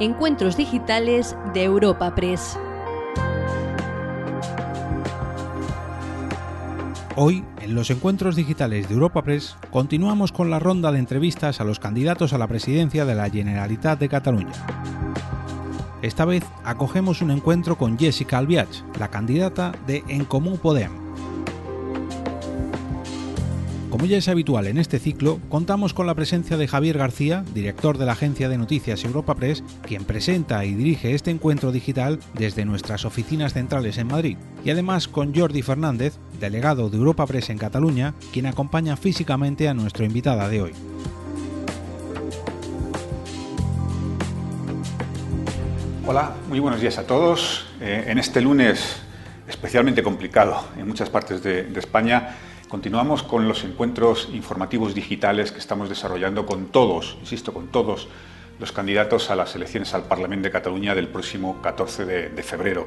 Encuentros Digitales de Europa Press. Hoy, en los encuentros digitales de Europa Press, continuamos con la ronda de entrevistas a los candidatos a la presidencia de la Generalitat de Cataluña. Esta vez acogemos un encuentro con Jessica Albiach, la candidata de En Comú Podem, como ya es habitual en este ciclo, contamos con la presencia de Javier García, director de la agencia de noticias Europa Press, quien presenta y dirige este encuentro digital desde nuestras oficinas centrales en Madrid, y además con Jordi Fernández, delegado de Europa Press en Cataluña, quien acompaña físicamente a nuestra invitada de hoy. Hola, muy buenos días a todos. Eh, en este lunes especialmente complicado en muchas partes de España, Continuamos con los encuentros informativos digitales que estamos desarrollando con todos, insisto, con todos los candidatos a las elecciones al Parlamento de Cataluña del próximo 14 de, febrero.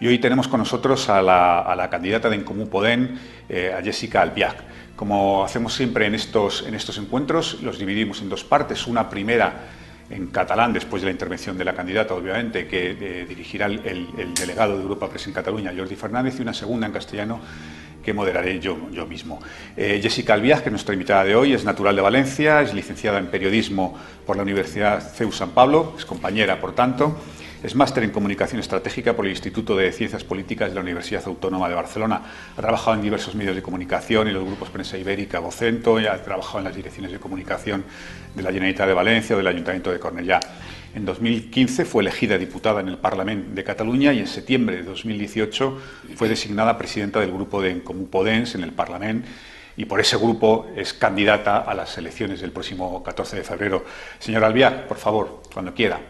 Y hoy tenemos con nosotros a la, candidata de Encomú Podem, eh, a Jessica Albiach. Como hacemos siempre en estos, en estos encuentros, los dividimos en dos partes. Una primera en catalán, después de la intervención de la candidata, obviamente, que eh, dirigirá el, el, delegado de Europa Press en Cataluña, Jordi Fernández, y una segunda en castellano que moderaré yo, yo mismo. Eh, Jessica Albiaz, que es nuestra invitada de hoy, es natural de Valencia, es licenciada en periodismo por la Universidad CEU San Pablo, es compañera, por tanto, es máster en comunicación estratégica por el Instituto de Ciencias Políticas de la Universidad Autónoma de Barcelona. Ha trabajado en diversos medios de comunicación y los grupos Prensa Ibérica, Vocento, y ha trabajado en las direcciones de comunicación de la Generalitat de Valencia o del Ayuntamiento de Cornellá. En 2015 fue elegida diputada en el Parlamento de Cataluña y en septiembre de 2018 fue designada presidenta del grupo de Comú Podens en el Parlamento y por ese grupo es candidata a las elecciones del próximo 14 de febrero. Señora Albiac, por favor, cuando quiera.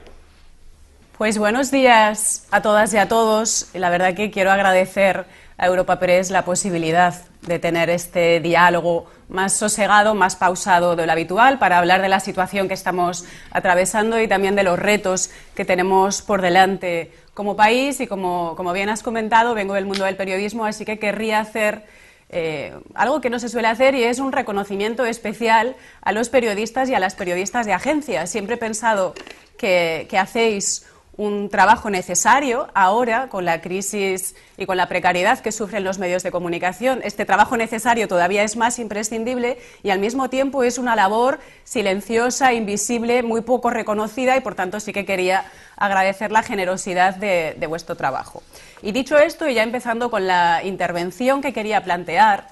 Pues buenos días a todas y a todos. La verdad que quiero agradecer a Europa Press la posibilidad de tener este diálogo más sosegado, más pausado de lo habitual, para hablar de la situación que estamos atravesando y también de los retos que tenemos por delante como país. Y como, bien has comentado, vengo del mundo del periodismo, así que querría hacer eh, algo que no se suele hacer y es un reconocimiento especial a los periodistas y a las periodistas de agencia. Siempre he pensado que, que hacéis un trabajo necesario ahora con la crisis y con la precariedad que sufren los medios de comunicación. Este trabajo necesario todavía es más imprescindible y al mismo tiempo es una labor silenciosa, invisible, muy poco reconocida y por tanto sí que quería agradecer la generosidad de, vuestro trabajo. Y dicho esto, y ya empezando con la intervención que quería plantear,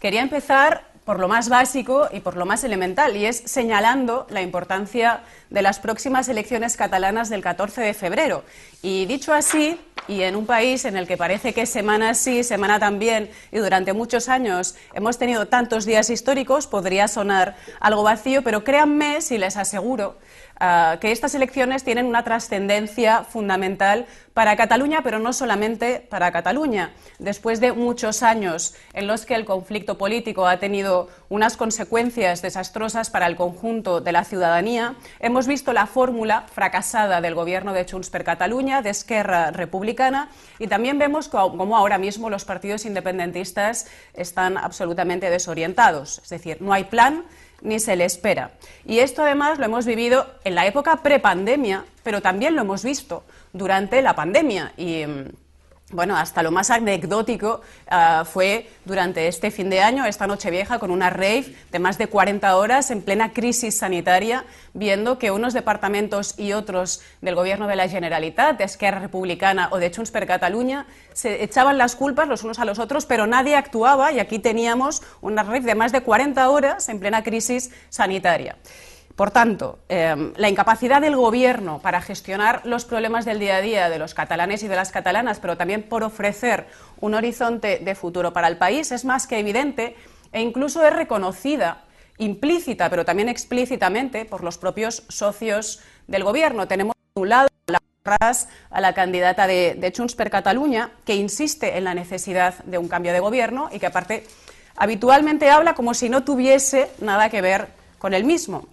quería empezar por lo más básico y por lo más elemental, y es señalando la importancia de las próximas elecciones catalanas del 14 de febrero. Y dicho así, y en un país en el que parece que semana sí, semana también, y durante muchos años hemos tenido tantos días históricos, podría sonar algo vacío, pero créanme si les aseguro Ah, que estas elecciones tienen una trascendencia fundamental para Cataluña, pero no solamente para Cataluña. Después de muchos años en los que el conflicto político ha tenido unas consecuencias desastrosas para el conjunto de la ciudadanía, hemos visto la fórmula fracasada del gobierno de Junts per Cataluña, de Esquerra Republicana, y también vemos cómo ahora mismo los partidos independentistas están absolutamente desorientados. Es decir, no hay plan ni se le espera. Y esto además lo hemos vivido en la época prepandemia, pero también lo hemos visto durante la pandemia. Y mm, bueno, hasta lo más anecdótico ah, fue durante este fin de año, esta noche vieja, con una rave de más de 40 horas en plena crisis sanitaria, viendo que unos departamentos y otros del gobierno de la Generalitat, de Esquerra Republicana o de Junts per Catalunya, se echaban las culpas los unos a los otros, pero nadie actuaba y aquí teníamos una rave de más de 40 horas en plena crisis sanitaria. Por tanto, em, la incapacidad del Gobierno para gestionar los problemas del día a día de los catalanes y de las catalanas, pero también por ofrecer un horizonte de futuro para el país, es más que evidente e incluso es reconocida implícita, pero también explícitamente por los propios socios del Gobierno. Tenemos a un lado a la candidata de, de Junts per Catalunya, que insiste en la necesidad de un cambio de Gobierno y que aparte habitualmente habla como si no tuviese nada que ver con el mismo.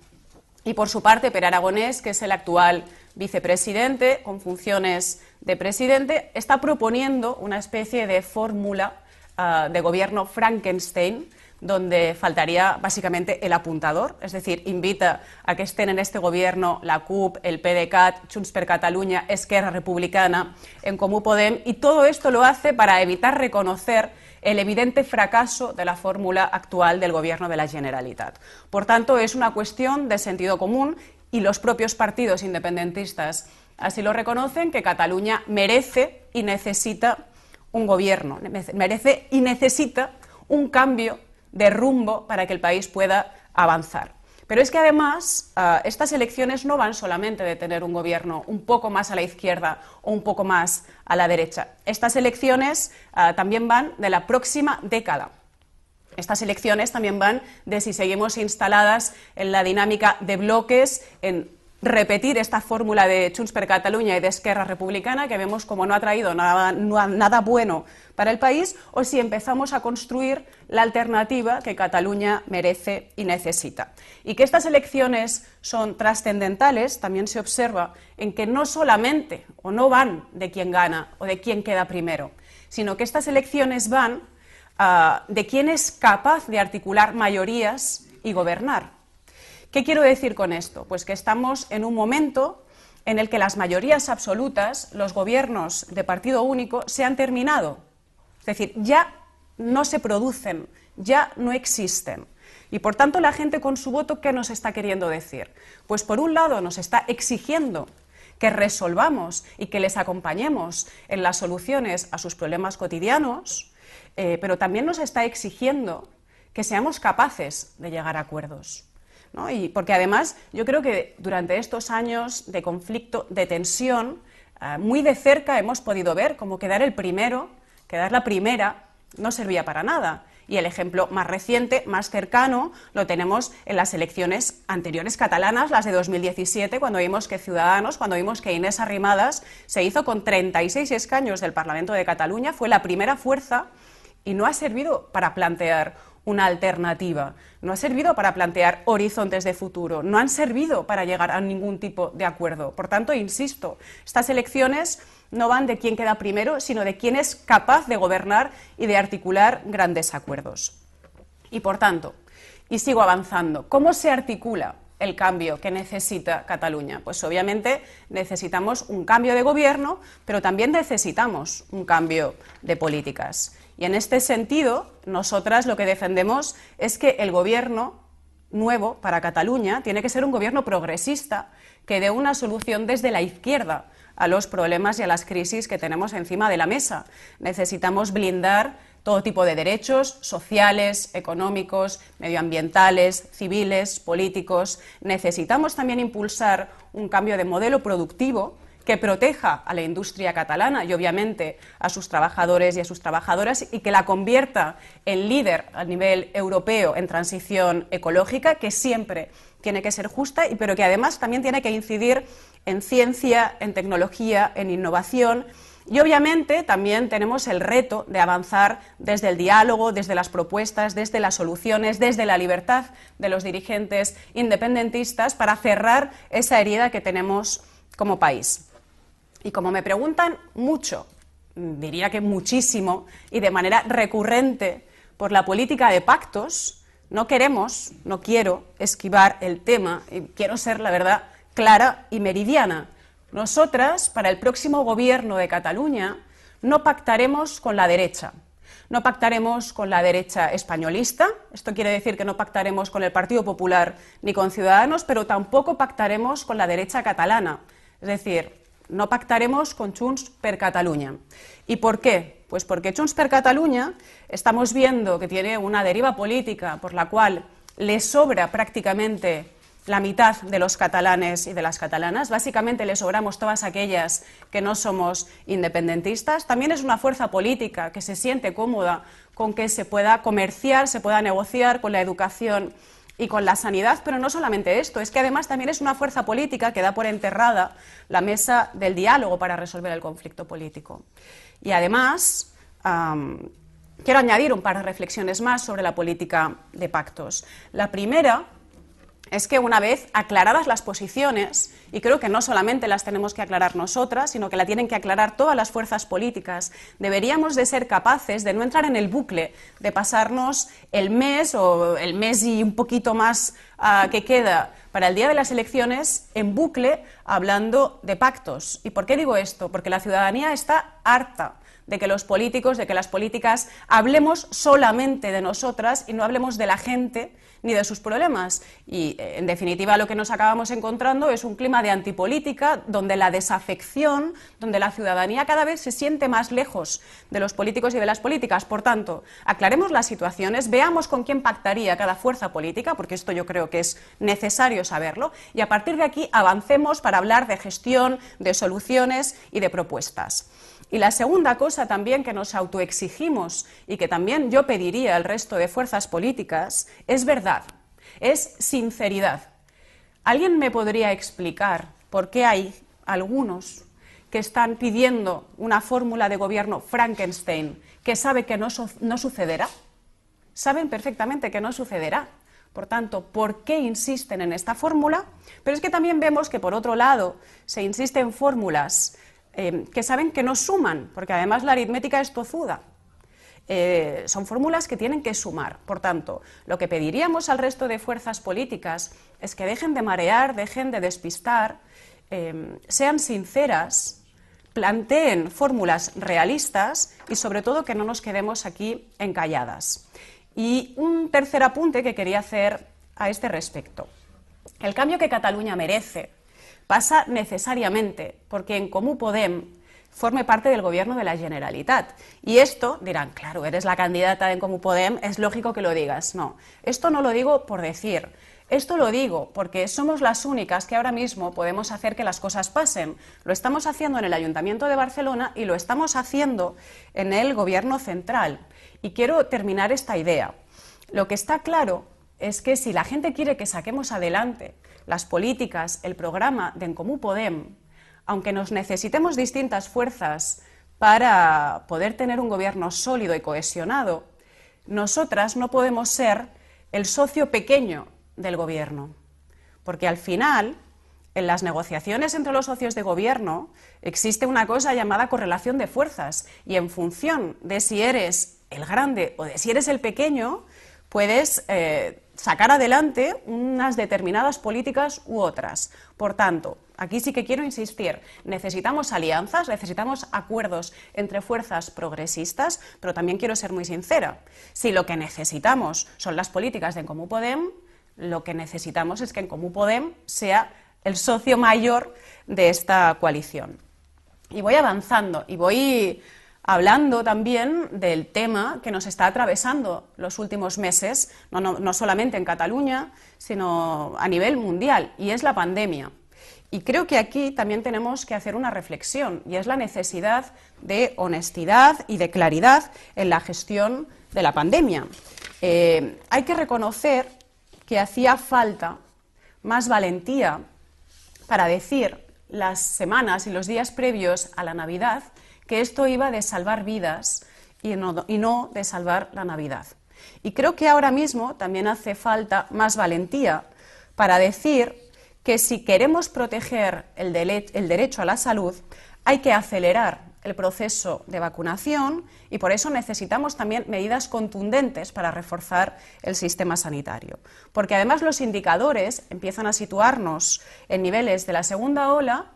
Y por su parte, Per Aragonés, que es el actual vicepresidente con funciones de presidente, está proponiendo una especie de fórmula ah, de gobierno Frankenstein, donde faltaría básicamente el apuntador, es decir, invita a que estén en este gobierno la CUP, el PDeCAT, Junts per Catalunya, Esquerra Republicana, en Comú Podem, y todo esto lo hace para evitar reconocer el evidente fracaso de la fórmula actual del gobierno de la Generalitat. Por tanto, es una cuestión de sentido común y los propios partidos independentistas así lo reconocen que Cataluña merece y necesita un gobierno, merece y necesita un cambio de rumbo para que el país pueda avanzar. Pero es que además ah, estas elecciones no van solamente de tener un gobierno un poco más a la izquierda o un poco más a la derecha. Estas elecciones ah, también van de la próxima década. Estas elecciones también van de si seguimos instaladas en la dinámica de bloques, en repetir esta fórmula de Junts per Catalunya y de Esquerra Republicana, que vemos como no ha traído nada, bueno para el país, o si empezamos a construir la alternativa que Cataluña merece y necesita. Y que estas elecciones son trascendentales también se observa en que no solamente o no van de quién gana o de quién queda primero, sino que estas elecciones van ah, de quién es capaz de articular mayorías y gobernar. ¿Qué quiero decir con esto? Pues que estamos en un momento en el que las mayorías absolutas, los gobiernos de partido único, se han terminado. Es decir, ya no se producen, ya no existen. Y por tanto la gente con su voto, ¿qué nos está queriendo decir? Pues por un lado nos está exigiendo que resolvamos y que les acompañemos en las soluciones a sus problemas cotidianos, eh, pero también nos está exigiendo que seamos capaces de llegar a acuerdos. Y porque además yo creo que durante estos años de conflicto, de tensión, eh, muy de cerca hemos podido ver cómo quedar el primero, quedar la primera, no servía para nada. Y el ejemplo más reciente, más cercano, lo tenemos en las elecciones anteriores catalanas, las de 2017, cuando vimos que Ciudadanos, cuando vimos que Inés Arrimadas se hizo con 36 escaños del Parlamento de Cataluña, fue la primera fuerza y no ha servido para plantear una alternativa, no ha servido para plantear horizontes de futuro, no han servido para llegar a ningún tipo de acuerdo. Por tanto, insisto, estas elecciones no van de quién queda primero, sino de quién es capaz de gobernar y de articular grandes acuerdos. Y por tanto, y sigo avanzando, ¿cómo se articula el cambio que necesita Cataluña? Pues obviamente necesitamos un cambio de gobierno, pero también necesitamos un cambio de políticas. Y en este sentido, nosotras lo que defendemos es que el gobierno nuevo para Cataluña tiene que ser un gobierno progresista que dé una solución desde la izquierda a los problemas y a las crisis que tenemos encima de la mesa. Necesitamos blindar todo tipo de derechos sociales, económicos, medioambientales, civiles, políticos. Necesitamos también impulsar un cambio de modelo productivo que proteja a la industria catalana y obviamente a sus trabajadores y a sus trabajadoras y que la convierta en líder a nivel europeo en transición ecológica, que siempre tiene que ser justa, pero que además también tiene que incidir en ciencia, en tecnología, en innovación. Y obviamente también tenemos el reto de avanzar desde el diálogo, desde las propuestas, desde las soluciones, desde la libertad de los dirigentes independentistas para cerrar esa herida que tenemos como país. Y como me preguntan mucho, diría que muchísimo, y de manera recurrente por la política de pactos, no queremos, no quiero esquivar el tema, y quiero ser, la verdad, clara y meridiana. Nosotras, para el próximo gobierno de Cataluña, no pactaremos con la derecha. No pactaremos con la derecha españolista, esto quiere decir que no pactaremos con el Partido Popular ni con Ciudadanos, pero tampoco pactaremos con la derecha catalana. Es decir, no pactaremos con Junts per Catalunya. ¿Y por qué? Pues porque Junts per Catalunya estamos viendo que tiene una deriva política por la cual le sobra prácticamente la mitad de los catalanes y de las catalanas. Básicamente le sobramos todas aquellas que no somos independentistas. También es una fuerza política que se siente cómoda con que se pueda comerciar, se pueda negociar con la educación y con la sanidad, pero no solamente esto, es que además también es una fuerza política que da por enterrada la mesa del diálogo para resolver el conflicto político. Y además, quiero añadir un par de reflexiones más sobre la política de pactos. La primera es que una vez aclaradas las posiciones, y creo que no solamente las tenemos que aclarar nosotras, sino que la tienen que aclarar todas las fuerzas políticas, deberíamos de ser capaces de no entrar en el bucle, de pasarnos el mes o el mes y un poquito más ah, que queda para el día de las elecciones en bucle hablando de pactos. ¿Y por qué digo esto? Porque la ciudadanía está harta de que los políticos, de que las políticas hablemos solamente de nosotras y no hablemos de la gente ni de sus problemas. Y, eh, en definitiva, lo que nos acabamos encontrando es un clima de antipolítica donde la desafección, donde la ciudadanía cada vez se siente más lejos de los políticos y de las políticas. Por tanto, aclaremos las situaciones, veamos con quién pactaría cada fuerza política, porque esto yo creo que es necesario saberlo, y a partir de aquí avancemos para hablar de gestión, de soluciones y de propuestas. Y la segunda cosa también que nos autoexigimos y que también yo pediría al resto de fuerzas políticas es verdad, es sinceridad. ¿Alguien me podría explicar por qué hay algunos que están pidiendo una fórmula de gobierno Frankenstein que sabe que no, sucederá? Saben perfectamente que no sucederá. Por tanto, ¿por qué insisten en esta fórmula? Pero es que también vemos que, por otro lado, se insiste en fórmulas Em, que saben que no suman, porque además la aritmética es tozuda. Eh, son fórmulas que tienen que sumar. Por tanto, lo que pediríamos al resto de fuerzas políticas es que dejen de marear, dejen de despistar, em, sean sinceras, planteen fórmulas realistas y sobre todo que no nos quedemos aquí encalladas. Y un tercer apunte que quería hacer a este respecto. El cambio que Cataluña merece pasa necesariamente porque en Comú Podem forme parte del gobierno de la Generalitat. Y esto, dirán, claro, eres la candidata de Comú Podem, es lógico que lo digas. No, esto no lo digo por decir. Esto lo digo porque somos las únicas que ahora mismo podemos hacer que las cosas pasen. Lo estamos haciendo en el Ayuntamiento de Barcelona y lo estamos haciendo en el Gobierno central. Y quiero terminar esta idea. Lo que está claro es que si la gente quiere que saquemos adelante las políticas, el programa de En Comú Podem, aunque nos necesitemos distintas fuerzas para poder tener un gobierno sólido y cohesionado, nosotras no podemos ser el socio pequeño del gobierno, porque al final, en las negociaciones entre los socios de gobierno, existe una cosa llamada correlación de fuerzas, y en función de si eres el grande o de si eres el pequeño, puedes eh, sacar adelante unas determinadas políticas u otras. Por tanto, aquí sí que quiero insistir, necesitamos alianzas, necesitamos acuerdos entre fuerzas progresistas, pero también quiero ser muy sincera. Si lo que necesitamos son las políticas de En Comú Podem, lo que necesitamos es que En Comú Podem sea el socio mayor de esta coalición. Y voy avanzando y voy hablando también del tema que nos está atravesando los últimos meses, no, solamente en Cataluña, sino a nivel mundial, y es la pandemia. Y creo que aquí también tenemos que hacer una reflexión, y es la necesidad de honestidad y de claridad en la gestión de la pandemia. Eh, hay que reconocer que hacía falta más valentía para decir las semanas y los días previos a la Navidad que esto iba de salvar vidas y no, y no de salvar la Navidad. Y creo que ahora mismo también hace falta más valentía para decir que si queremos proteger el, el, derecho a la salud, hay que acelerar el proceso de vacunación y por eso necesitamos también medidas contundentes para reforzar el sistema sanitario. Porque además los indicadores empiezan a situarnos en niveles de la segunda ola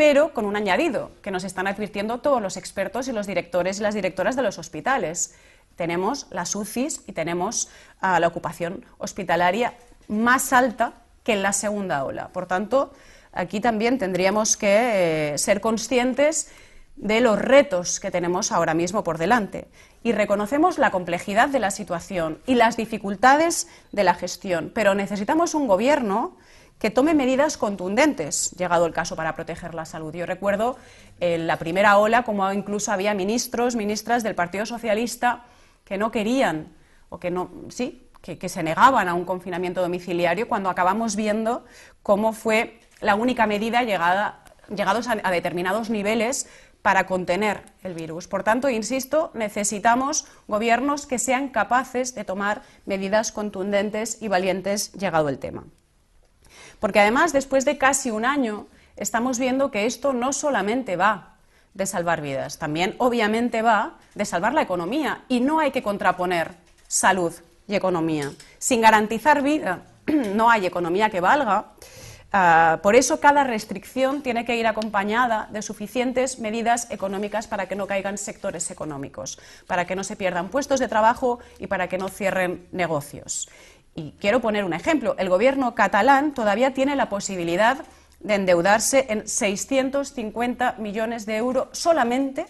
pero con un añadido que nos están advirtiendo todos los expertos y los directores y las directoras de los hospitales. Tenemos las UCIs y tenemos ah, la ocupación hospitalaria más alta que en la segunda ola. Por tanto, aquí también tendríamos que eh, ser conscientes de los retos que tenemos ahora mismo por delante y reconocemos la complejidad de la situación y las dificultades de la gestión, pero necesitamos un gobierno que tome medidas contundentes, llegado el caso, para proteger la salud. Yo recuerdo en la primera ola como incluso había ministros, ministras del Partido Socialista que no querían o que no, sí, que, se negaban a un confinamiento domiciliario cuando acabamos viendo cómo fue la única medida llegada, llegados a determinados niveles para contener el virus. Por tanto, insisto, necesitamos gobiernos que sean capaces de tomar medidas contundentes y valientes llegado el tema. Porque además, después de casi un año, estamos viendo que esto no solamente va de salvar vidas, también obviamente va de salvar la economía y no hay que contraponer salud y economía. Sin garantizar vida no hay economía que valga. Ah, por eso cada restricción tiene que ir acompañada de suficientes medidas económicas para que no caigan sectores económicos, para que no se pierdan puestos de trabajo y para que no cierren negocios. Y quiero poner un ejemplo. El gobierno catalán todavía tiene la posibilidad de endeudarse en 650 millones de euros solamente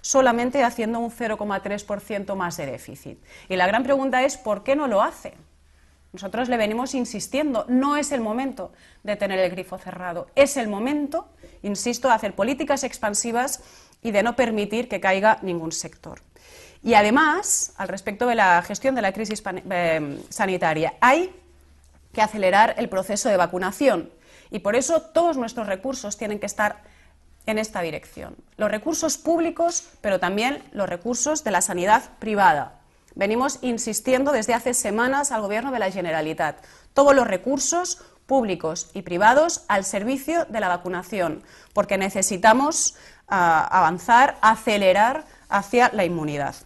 solamente haciendo un 0,3% más de déficit. Y la gran pregunta es, ¿por qué no lo hace? Nosotros le venimos insistiendo, no es el momento de tener el grifo cerrado, es el momento, insisto, de hacer políticas expansivas y de no permitir que caiga ningún sector. Y además, al respecto de la gestión de la crisis eh, sanitaria, hay que acelerar el proceso de vacunación y por eso todos nuestros recursos tienen que estar en esta dirección. Los recursos públicos, pero también los recursos de la sanidad privada. Venimos insistiendo desde hace semanas al Gobierno de la Generalitat. Todos los recursos públicos y privados al servicio de la vacunación, porque necesitamos ah, avanzar, acelerar hacia la inmunidad.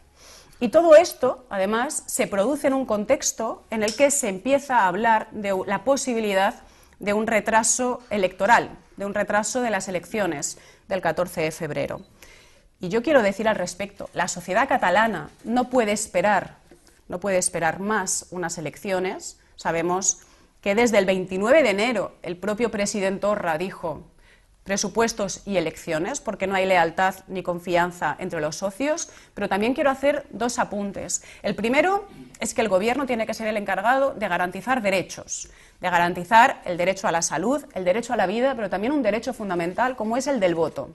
Y todo esto, además, se produce en un contexto en el que se empieza a hablar de la posibilidad de un retraso electoral, de un retraso de las elecciones del 14 de febrero. Y yo quiero decir al respecto, la sociedad catalana no puede esperar, no puede esperar más unas elecciones. Sabemos que desde el 29 de enero el propio presidente Torra dijo presupuestos y elecciones, porque no hay lealtad ni confianza entre los socios, pero también quiero hacer dos apuntes. El primero es que el Gobierno tiene que ser el encargado de garantizar derechos, de garantizar el derecho a la salud, el derecho a la vida, pero también un derecho fundamental como es el del voto.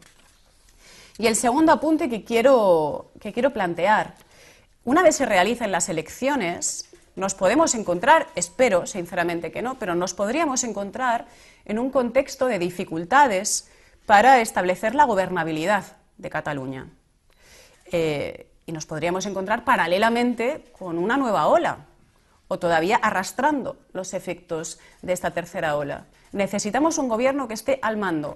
Y el segundo apunte que quiero, que quiero plantear, una vez se realicen las elecciones, nos podemos encontrar, espero sinceramente que no, pero nos podríamos encontrar en un contexto de dificultades para establecer la gobernabilidad de Cataluña. Eh, y nos podríamos encontrar paralelamente con una nueva ola, o todavía arrastrando los efectos de esta tercera ola. Necesitamos un gobierno que esté al mando.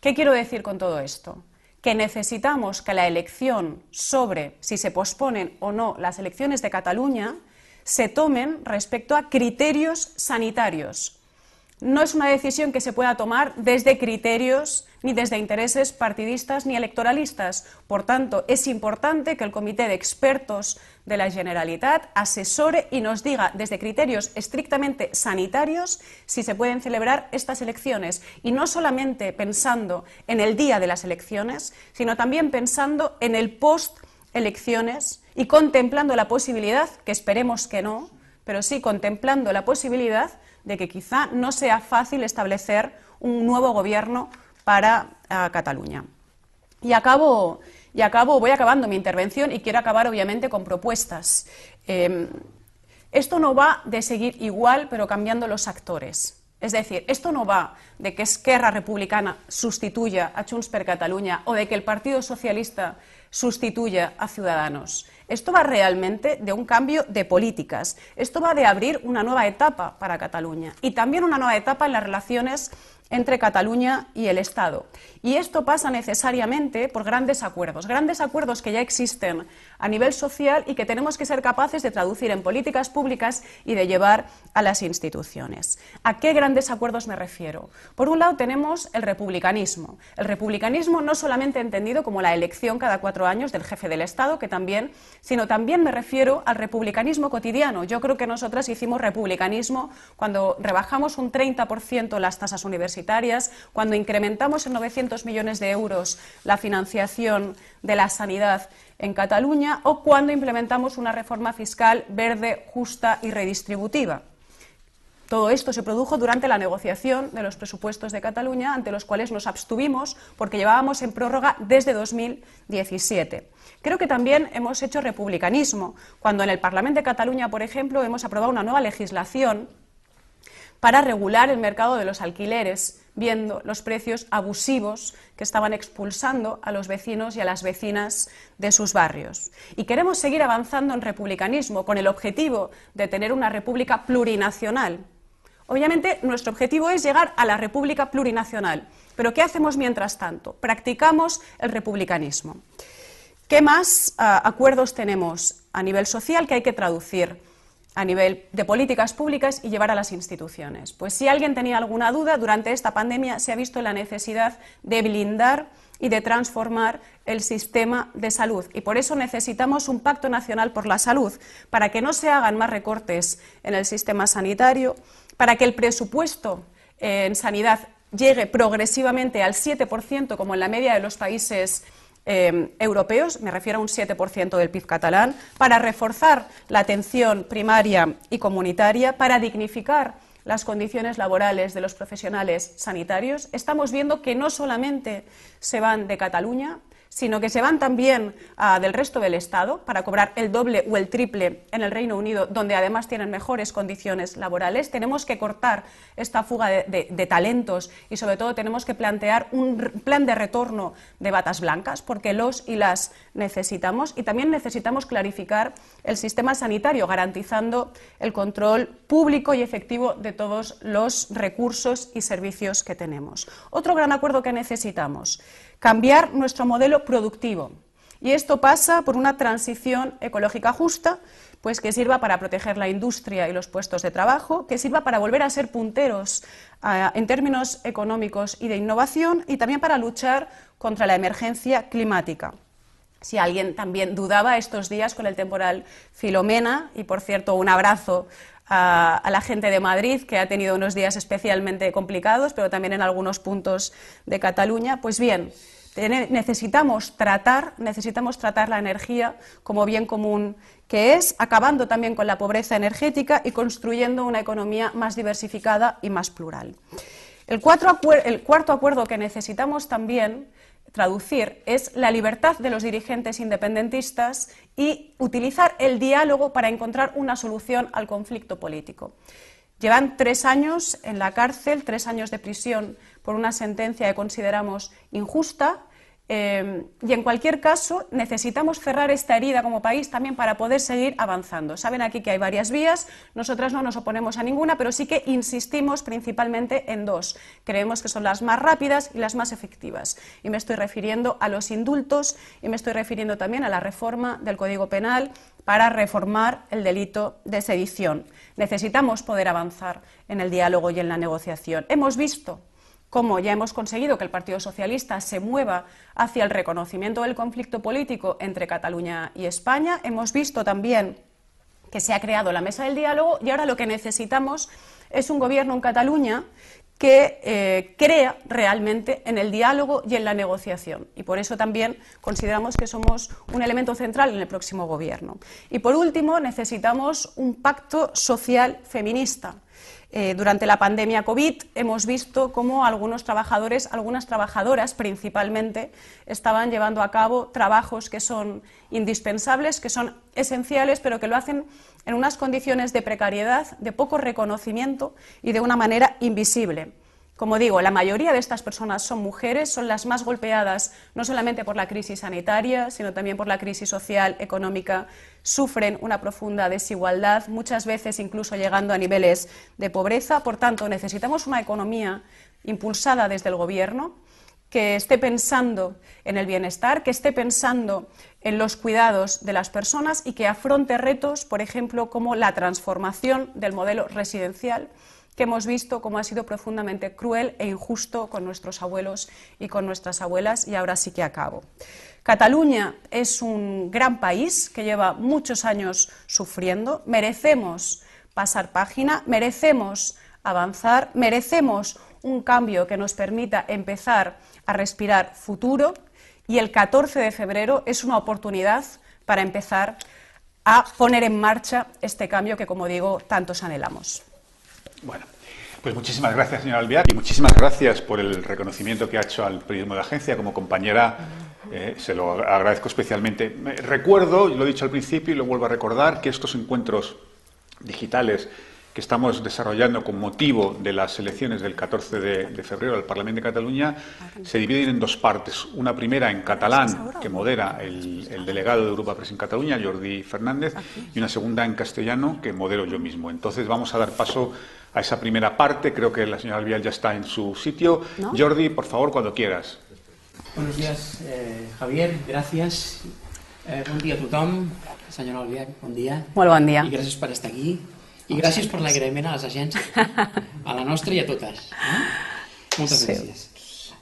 ¿Qué quiero decir con todo esto? Que necesitamos que la elección sobre si se posponen o no las elecciones de Cataluña se tomen respecto a criterios sanitarios. No es una decisión que se pueda tomar desde criterios ni desde intereses partidistas ni electoralistas. Por tanto, es importante que el Comité de Expertos de la Generalitat asesore y nos diga desde criterios estrictamente sanitarios si se pueden celebrar estas elecciones. Y no solamente pensando en el día de las elecciones, sino también pensando en el post elecciones y contemplando la posibilidad, que esperemos que no, pero sí contemplando la posibilidad de que quizá no sea fácil establecer un nuevo gobierno para ah, Cataluña. Y acabo, y acabo, voy acabando mi intervención y quiero acabar obviamente con propuestas. Em, esto no va de seguir igual, pero cambiando los actores. Es decir, esto no va de que Esquerra Republicana sustituya a Junts per Cataluña o de que el Partido Socialista sustituya a Ciudadanos. Esto va realmente de un cambio de políticas. Esto va de abrir una nueva etapa para Cataluña y también una nueva etapa en las relaciones entre Cataluña y el Estado. Y esto pasa necesariamente por grandes acuerdos, grandes acuerdos que ya existen a nivel social y que tenemos que ser capaces de traducir en políticas públicas y de llevar a las instituciones. ¿A qué grandes acuerdos me refiero? Por un lado tenemos el republicanismo. El republicanismo no solamente entendido como la elección cada cuatro años del jefe del Estado, que también, sino también me refiero al republicanismo cotidiano. Yo creo que nosotras hicimos republicanismo cuando rebajamos un 30% las tasas universitarias, cuando incrementamos en 900 millones de euros la financiación de la sanidad en Cataluña o cuando implementamos una reforma fiscal verde, justa y redistributiva. Todo esto se produjo durante la negociación de los presupuestos de Cataluña, ante los cuales nos abstuvimos porque llevábamos en prórroga desde 2017. Creo que también hemos hecho republicanismo, cuando en el Parlamento de Cataluña, por ejemplo, hemos aprobado una nueva legislación para regular el mercado de los alquileres, viendo los precios abusivos que estaban expulsando a los vecinos y a las vecinas de sus barrios. Y queremos seguir avanzando en republicanismo con el objetivo de tener una república plurinacional, Obviamente, nuestro objetivo es llegar a la República Plurinacional. Pero ¿qué hacemos mientras tanto? Practicamos el republicanismo. ¿Qué más ah, acuerdos tenemos a nivel social que hay que traducir a nivel de políticas públicas y llevar a las instituciones? Pues si alguien tenía alguna duda, durante esta pandemia se ha visto la necesidad de blindar y de transformar el sistema de salud. Y por eso necesitamos un pacto nacional por la salud, para que no se hagan más recortes en el sistema sanitario, para que el presupuesto en sanidad llegue progresivamente al 7%, como en la media de los países eh, europeos, me refiero a un 7% del PIB catalán, para reforzar la atención primaria y comunitaria, para dignificar las condiciones laborales de los profesionales sanitarios, estamos viendo que no solamente se van de Cataluña, sino que se van también ah, del resto del Estado para cobrar el doble o el triple en el Reino Unido, donde además tienen mejores condiciones laborales. Tenemos que cortar esta fuga de, talentos y, sobre todo, tenemos que plantear un plan de retorno de batas blancas, porque los y las necesitamos. Y también necesitamos clarificar el sistema sanitario, garantizando el control público y efectivo de todos los recursos y servicios que tenemos. Otro gran acuerdo que necesitamos cambiar nuestro modelo productivo. Y esto pasa por una transición ecológica justa, pues que sirva para proteger la industria y los puestos de trabajo, que sirva para volver a ser punteros ah, en términos económicos y de innovación y también para luchar contra la emergencia climática. Si alguien también dudaba estos días con el temporal Filomena, y por cierto, un abrazo a, la gente de Madrid, que ha tenido unos días especialmente complicados, pero también en algunos puntos de Cataluña, pues bien, necesitamos tratar, necesitamos tratar la energía como bien común que es, acabando también con la pobreza energética y construyendo una economía más diversificada y más plural. El, el cuarto acuerdo que necesitamos también traducir es la libertad de los dirigentes independentistas y utilizar el diálogo para encontrar una solución al conflicto político. Llevan tres años en la cárcel, tres años de prisión por una sentencia que consideramos injusta. Eh, y en cualquier caso, necesitamos cerrar esta herida como país también para poder seguir avanzando. Saben aquí que hay varias vías, nosotras no nos oponemos a ninguna, pero sí que insistimos principalmente en dos. Creemos que son las más rápidas y las más efectivas. Y me estoy refiriendo a los indultos y me estoy refiriendo también a la reforma del Código Penal para reformar el delito de sedición. Necesitamos poder avanzar en el diálogo y en la negociación. Hemos visto cómo ya hemos conseguido que el Partido Socialista se mueva hacia el reconocimiento del conflicto político entre Cataluña y España. Hemos visto también que se ha creado la mesa del diálogo y ahora lo que necesitamos es un gobierno en Cataluña que eh, crea realmente en el diálogo y en la negociación. Y por eso también consideramos que somos un elemento central en el próximo gobierno. Y por último, necesitamos un pacto social feminista. Eh, durante la pandemia COVID hemos visto cómo algunos trabajadores, algunas trabajadoras principalmente, estaban llevando a cabo trabajos que son indispensables, que son esenciales, pero que lo hacen en unas condiciones de precariedad, de poco reconocimiento y de una manera invisible. Como digo, la mayoría de estas personas son mujeres, son las más golpeadas no solamente por la crisis sanitaria, sino también por la crisis social, económica, sufren una profunda desigualdad, muchas veces incluso llegando a niveles de pobreza. Por tanto, necesitamos una economía impulsada desde el Gobierno que esté pensando en el bienestar, que esté pensando en los cuidados de las personas y que afronte retos, por ejemplo, como la transformación del modelo residencial que hemos visto cómo ha sido profundamente cruel e injusto con nuestros abuelos y con nuestras abuelas, y ahora sí que acabo. Cataluña es un gran país que lleva muchos años sufriendo, merecemos pasar página, merecemos avanzar, merecemos un cambio que nos permita empezar a respirar futuro y el 14 de febrero es una oportunidad para empezar a poner en marcha este cambio que, como digo, tantos anhelamos. Bueno, pues muchísimas gracias, señora Albiac, y muchísimas gracias por el reconocimiento que ha hecho al periodismo de agencia como compañera. Eh, se lo agradezco especialmente. Recuerdo, y lo he dicho al principio y lo vuelvo a recordar, que estos encuentros digitales que estamos desarrollando con motivo de las elecciones del 14 de, febrero al Parlamento de Cataluña se dividen en dos partes. Una primera en catalán, que modera el, delegado de Europa Press en Cataluña, Jordi Fernández, y una segunda en castellano, que modero yo mismo. Entonces vamos a dar paso a esa primera parte. Creo que la señora Albial ya está en su sitio. Jordi, por favor, cuando quieras. Buenos días, eh, Javier. Gracias. Eh, bon dia a tothom. Senyora Albiach, bon dia. Molt bon dia. I gràcies per estar aquí. I gràcies per l'agraïment a les agències, a la nostra i a totes. Eh? Moltes sí. gràcies.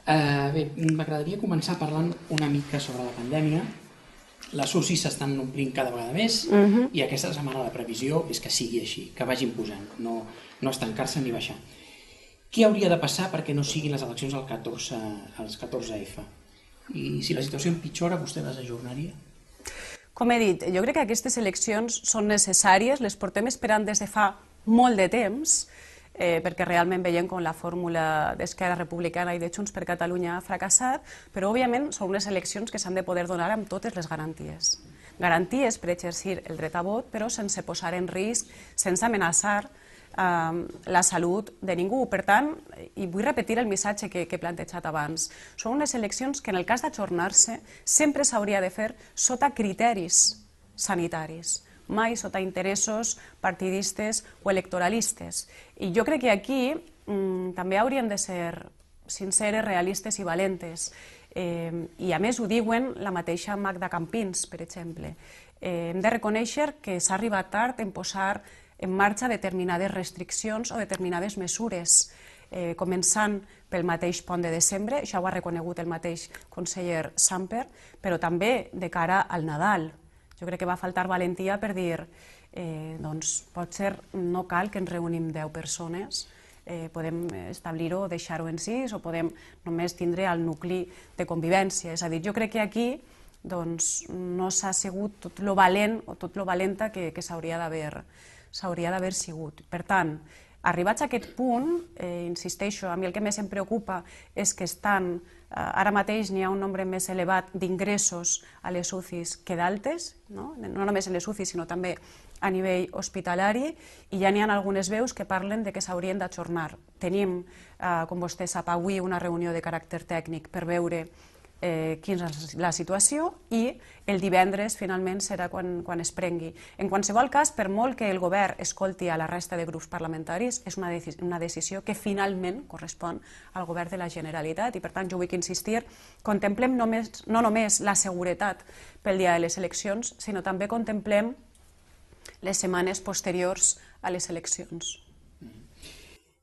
Uh, bé, m'agradaria començar parlant una mica sobre la pandèmia. Les UCI s'estan omplint cada vegada més uh mhm. -huh. i aquesta setmana la previsió és que sigui així, que vagin posant, no, no estancar-se ni baixar. Què hauria de passar perquè no siguin les eleccions al 14, als 14F? I si la situació empitjora, vostè les ajornaria? Com he dit, jo crec que aquestes eleccions són necessàries, les portem esperant des de fa molt de temps, eh, perquè realment veiem com la fórmula d'Esquerra Republicana i de Junts per Catalunya ha fracassat, però òbviament són unes eleccions que s'han de poder donar amb totes les garanties. Garanties per exercir el dret a vot, però sense posar en risc, sense amenaçar eh, la salut de ningú. Per tant, i vull repetir el missatge que, que he plantejat abans, són unes eleccions que en el cas d'ajornar-se sempre s'hauria de fer sota criteris sanitaris mai sota interessos partidistes o electoralistes. I jo crec que aquí mm, també hauríem de ser sinceres, realistes i valentes. Eh, I a més ho diuen la mateixa Magda Campins, per exemple. Eh, hem de reconèixer que s'ha arribat tard en posar en marxa determinades restriccions o determinades mesures, eh, començant pel mateix pont de desembre, això ho ha reconegut el mateix conseller Samper, però també de cara al Nadal. Jo crec que va faltar valentia per dir eh, doncs, potser no cal que ens reunim 10 persones, eh, podem establir-ho o deixar-ho en 6 o podem només tindre el nucli de convivència. És a dir, jo crec que aquí doncs, no s'ha sigut tot lo valent o tot lo valenta que, que s'hauria d'haver s'hauria d'haver sigut. Per tant, arribats a aquest punt, eh, insisteixo, a mi el que més em preocupa és que estan, eh, ara mateix n'hi ha un nombre més elevat d'ingressos a les UCIs que d'altes, no? no només en les UCIs, sinó també a nivell hospitalari, i ja n'hi ha algunes veus que parlen de que s'haurien d'ajornar. Tenim, eh, com vostè sap, avui una reunió de caràcter tècnic per veure eh, quina és la situació i el divendres finalment serà quan, quan es prengui. En qualsevol cas, per molt que el govern escolti a la resta de grups parlamentaris, és una, deci una decisió que finalment correspon al govern de la Generalitat i per tant jo vull insistir, contemplem només, no només la seguretat pel dia de les eleccions, sinó també contemplem les setmanes posteriors a les eleccions.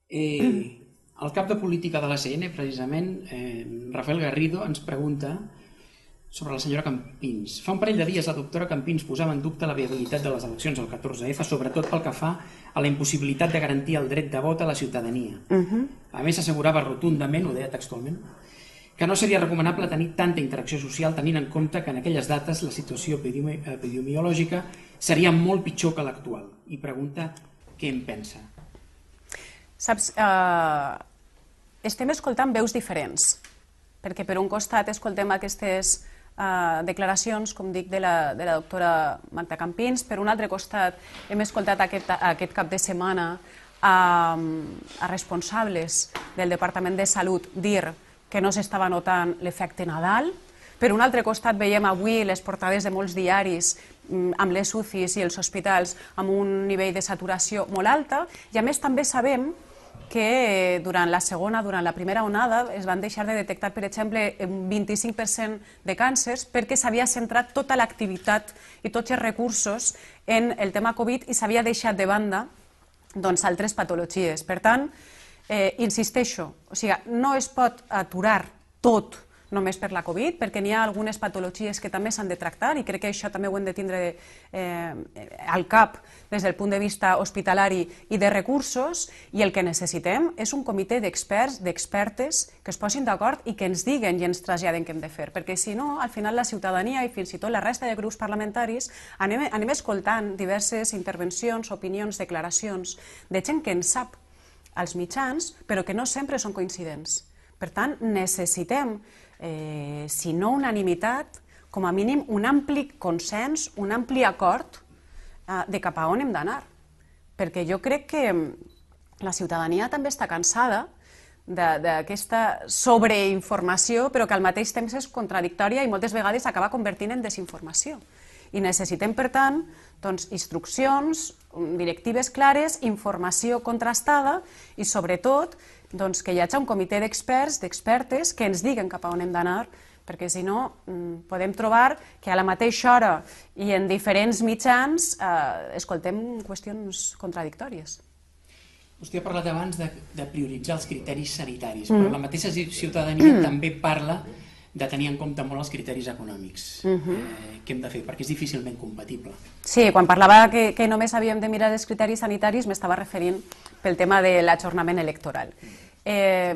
Eh, el cap de política de la CN, precisament, eh, Rafael Garrido, ens pregunta sobre la senyora Campins. Fa un parell de dies la doctora Campins posava en dubte la viabilitat de les eleccions del 14F, sobretot pel que fa a la impossibilitat de garantir el dret de vot a la ciutadania. Uh -huh. A més, assegurava rotundament, ho deia textualment, que no seria recomanable tenir tanta interacció social tenint en compte que en aquelles dates la situació epidemiològica seria molt pitjor que l'actual. I pregunta què en pensa. Saps, eh, estem escoltant veus diferents, perquè per un costat escoltem aquestes uh, declaracions, com dic, de la, de la doctora Marta Campins, per un altre costat hem escoltat aquest, aquest cap de setmana a, a responsables del Departament de Salut dir que no s'estava notant l'efecte Nadal, per un altre costat veiem avui les portades de molts diaris mm, amb les UCIs i els hospitals amb un nivell de saturació molt alta. I a més també sabem que durant la segona, durant la primera onada, es van deixar de detectar, per exemple, un 25% de càncers perquè s'havia centrat tota l'activitat i tots els recursos en el tema Covid i s'havia deixat de banda doncs, altres patologies. Per tant, eh, insisteixo, o sigui, no es pot aturar tot només per la Covid, perquè n'hi ha algunes patologies que també s'han de tractar i crec que això també ho hem de tindre eh, al cap des del punt de vista hospitalari i de recursos i el que necessitem és un comitè d'experts, d'expertes que es posin d'acord i que ens diguen i ens traslladen què hem de fer, perquè si no, al final la ciutadania i fins i tot la resta de grups parlamentaris anem, anem escoltant diverses intervencions, opinions, declaracions de gent que en sap als mitjans, però que no sempre són coincidents. Per tant, necessitem eh, si no unanimitat, com a mínim un ampli consens, un ampli acord eh, de cap a on hem d'anar. perquè jo crec que la ciutadania també està cansada d'aquesta sobreinformació, però que al mateix temps és contradictòria i moltes vegades acaba convertint en desinformació. I necessitem, per tant, doncs, instruccions, directives clares, informació contrastada i, sobretot, doncs, que hi hagi un comitè d'experts, d'expertes, que ens diguen cap a on hem d'anar, perquè si no mm, podem trobar que a la mateixa hora i en diferents mitjans eh, escoltem qüestions contradictòries. Vostè ha parlat abans de, de prioritzar els criteris sanitaris, mm. però la mateixa ciutadania mm. també parla de tenir en compte molt els criteris econòmics. Mm -hmm. eh, què hem de fer? Perquè és difícilment compatible. Sí, quan parlava que, que només havíem de mirar els criteris sanitaris m'estava referint pel tema de l'ajornament electoral. Eh,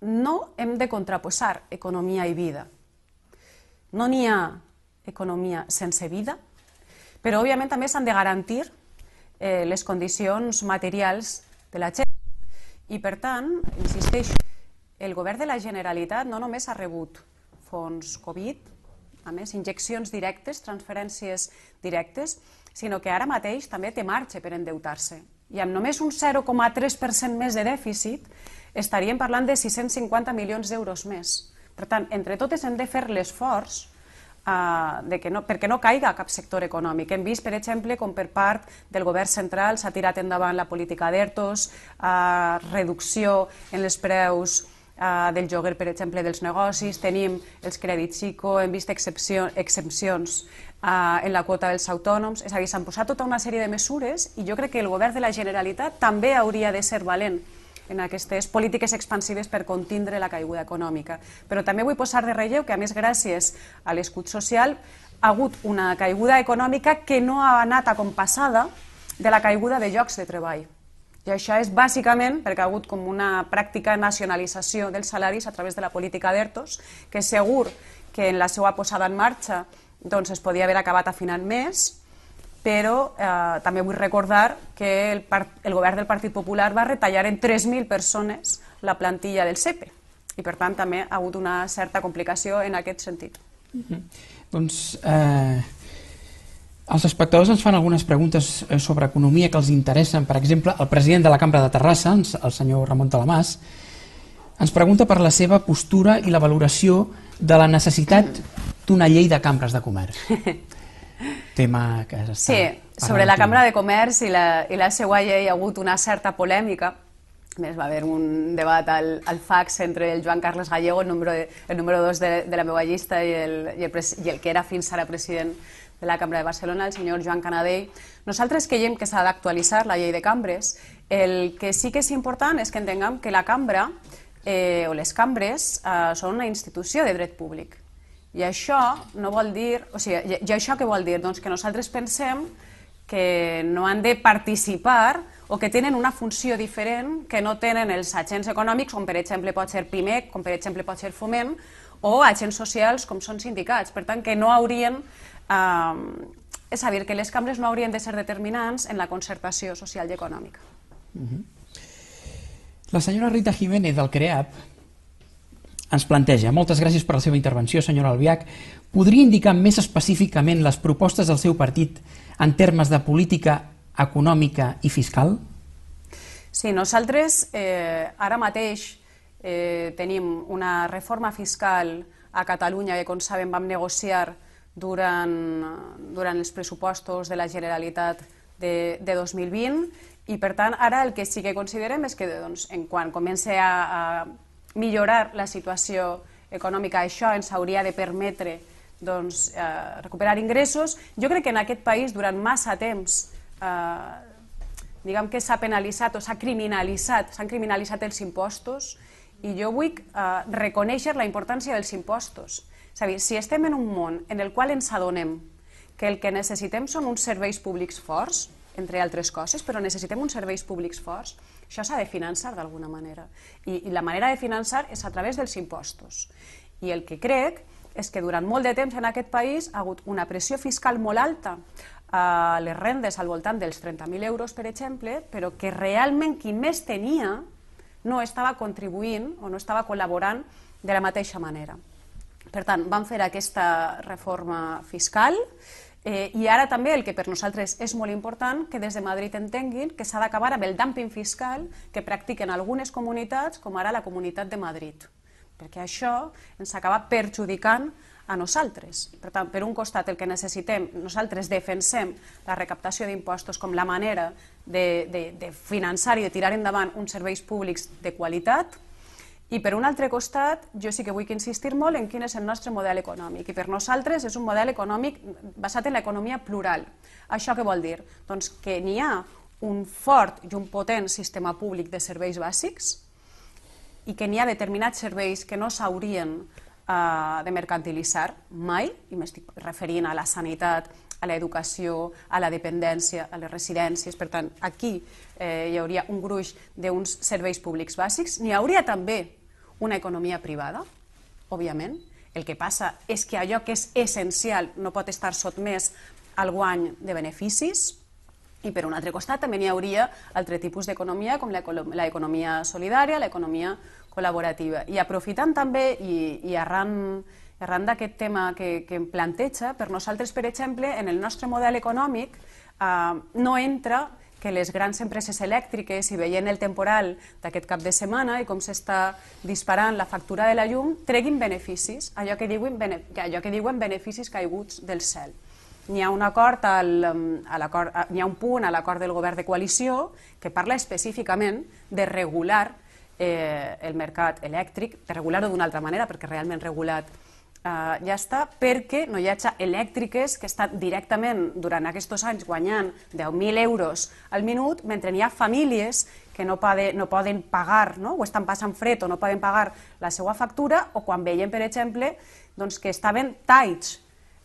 no hem de contraposar economia i vida. No n'hi ha economia sense vida, però òbviament també s'han de garantir eh, les condicions materials de la gent. I per tant, insisteixo, el govern de la Generalitat no només ha rebut fons Covid, a més, injeccions directes, transferències directes, sinó que ara mateix també té marge per endeutar-se. I amb només un 0,3% més de dèficit estaríem parlant de 650 milions d'euros més. Per tant, entre totes hem de fer l'esforç uh, de que no, perquè no caiga cap sector econòmic. Hem vist, per exemple, com per part del govern central s'ha tirat endavant la política d'ERTOs, uh, reducció en els preus uh, del lloguer, per exemple, dels negocis, tenim els crèdits ICO, hem vist excepció, exempcions uh, en la quota dels autònoms, és a dir, s'han posat tota una sèrie de mesures i jo crec que el govern de la Generalitat també hauria de ser valent en aquestes polítiques expansives per contindre la caiguda econòmica. Però també vull posar de relleu que, a més, gràcies a l'escut social, ha hagut una caiguda econòmica que no ha anat acompassada de la caiguda de llocs de treball. I això és bàsicament perquè ha hagut com una pràctica nacionalització dels salaris a través de la política d'ERTOs, que segur que en la seva posada en marxa doncs, es podia haver acabat afinant més, però eh, també vull recordar que el, el govern del Partit Popular va retallar en 3.000 persones la plantilla del CEPE i per tant també ha hagut una certa complicació en aquest sentit. Mm -hmm. Doncs eh, els espectadors ens fan algunes preguntes eh, sobre economia que els interessen. Per exemple, el president de la Cambra de Terrassa, el senyor Ramon Talamàs, ens pregunta per la seva postura i la valoració de la necessitat d'una llei de cambres de comerç. tema que està Sí, sobre la Cambra de Comerç i la, i la seva llei hi ha hagut una certa polèmica. Més va haver un debat al, al fax entre el Joan Carles Gallego, el número, de, el número dos de, de la meva llista, i el, i, el, i el que era fins ara president de la Cambra de Barcelona, el senyor Joan Canadell. Nosaltres creiem que s'ha d'actualitzar la llei de cambres. El que sí que és important és que entenguem que la cambra eh, o les cambres eh, són una institució de dret públic i això no vol dir... O sigui, i, això què vol dir? Doncs que nosaltres pensem que no han de participar o que tenen una funció diferent que no tenen els agents econòmics, com per exemple pot ser PIMEC, com per exemple pot ser Foment, o agents socials com són sindicats. Per tant, que no haurien... Eh, és a dir, que les cambres no haurien de ser determinants en la concertació social i econòmica. Uh -huh. La senyora Rita Jiménez del CREAP ens planteja. Moltes gràcies per la seva intervenció, senyora Albiach. Podria indicar més específicament les propostes del seu partit en termes de política econòmica i fiscal? Sí, nosaltres eh, ara mateix eh, tenim una reforma fiscal a Catalunya que, com saben, vam negociar durant, durant els pressupostos de la Generalitat de, de 2020 i, per tant, ara el que sí que considerem és que doncs, en quan comença a, a millorar la situació econòmica. Això ens hauria de permetre doncs, eh, recuperar ingressos. Jo crec que en aquest país durant massa temps eh, diguem que s'ha penalitzat o s'ha criminalitzat, s'han criminalitzat els impostos i jo vull eh, reconèixer la importància dels impostos. És a dir, si estem en un món en el qual ens adonem que el que necessitem són uns serveis públics forts, entre altres coses, però necessitem uns serveis públics forts, això s'ha de finançar d'alguna manera. I, I la manera de finançar és a través dels impostos. I el que crec és que durant molt de temps en aquest país ha hagut una pressió fiscal molt alta a les rendes al voltant dels 30.000 euros, per exemple, però que realment qui més tenia no estava contribuint o no estava col·laborant de la mateixa manera. Per tant, vam fer aquesta reforma fiscal Eh, I ara també el que per nosaltres és molt important, que des de Madrid entenguin que s'ha d'acabar amb el dumping fiscal que practiquen algunes comunitats, com ara la Comunitat de Madrid, perquè això ens acaba perjudicant a nosaltres. Per tant, per un costat, el que necessitem, nosaltres defensem la recaptació d'impostos com la manera de, de, de finançar i de tirar endavant uns serveis públics de qualitat, i per un altre costat, jo sí que vull insistir molt en quin és el nostre model econòmic. I per nosaltres és un model econòmic basat en l'economia plural. Això què vol dir? Doncs que n'hi ha un fort i un potent sistema públic de serveis bàsics i que n'hi ha determinats serveis que no s'haurien uh, de mercantilitzar mai, i m'estic referint a la sanitat, a l'educació, a la dependència, a les residències. Per tant, aquí eh, hi hauria un gruix d'uns serveis públics bàsics. N'hi hauria també una economia privada, òbviament. El que passa és que allò que és essencial no pot estar sotmès al guany de beneficis, i per un altre costat també n'hi hauria altre tipus d'economia com l'economia solidària, l'economia col·laborativa. I aprofitant també i, i arran, arran d'aquest tema que, que em planteja, per nosaltres, per exemple, en el nostre model econòmic eh, no entra que les grans empreses elèctriques, i veient el temporal d'aquest cap de setmana i com s'està disparant la factura de la llum, treguin beneficis, allò que diuen, allò que diuen beneficis caiguts del cel. N'hi ha un acord al, a l'acord, n'hi ha un punt a l'acord del govern de coalició que parla específicament de regular eh, el mercat elèctric, de regular-ho d'una altra manera, perquè realment regulat Uh, ja està, perquè no hi hagi elèctriques que estan directament durant aquests anys guanyant 10.000 euros al minut, mentre hi ha famílies que no, poden, no poden pagar, no? o estan passant fred o no poden pagar la seva factura, o quan veiem, per exemple, doncs, que estaven talls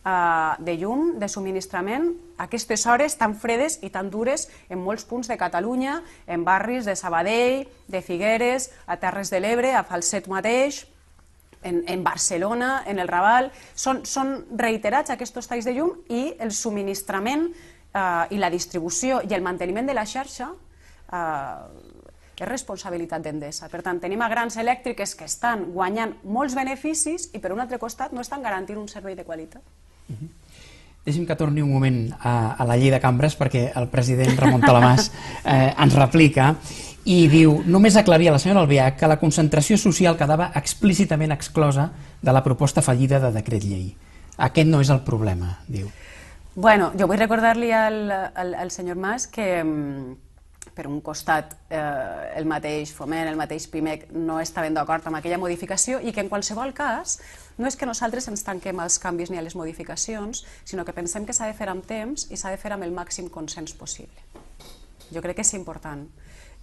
uh, de llum, de subministrament, aquestes hores tan fredes i tan dures en molts punts de Catalunya, en barris de Sabadell, de Figueres, a Terres de l'Ebre, a Falset mateix, en, en Barcelona, en el Raval, són, són reiterats aquests talls de llum i el subministrament eh, i la distribució i el manteniment de la xarxa eh, és responsabilitat d'Endesa. Per tant, tenim a grans elèctriques que estan guanyant molts beneficis i per un altre costat no estan garantint un servei de qualitat. Uh -huh. Deixi'm que torni un moment a, a la llei de cambres perquè el president Ramon Talamàs eh, ens replica i diu, només aclarir a la senyora Albiach que la concentració social quedava explícitament exclosa de la proposta fallida de decret llei. Aquest no és el problema, diu. Bueno, jo vull recordar-li al, al, al senyor Mas que mm, per un costat eh, el mateix Foment, el mateix PIMEC no estaven d'acord amb aquella modificació i que en qualsevol cas no és que nosaltres ens tanquem als canvis ni a les modificacions, sinó que pensem que s'ha de fer amb temps i s'ha de fer amb el màxim consens possible. Jo crec que és important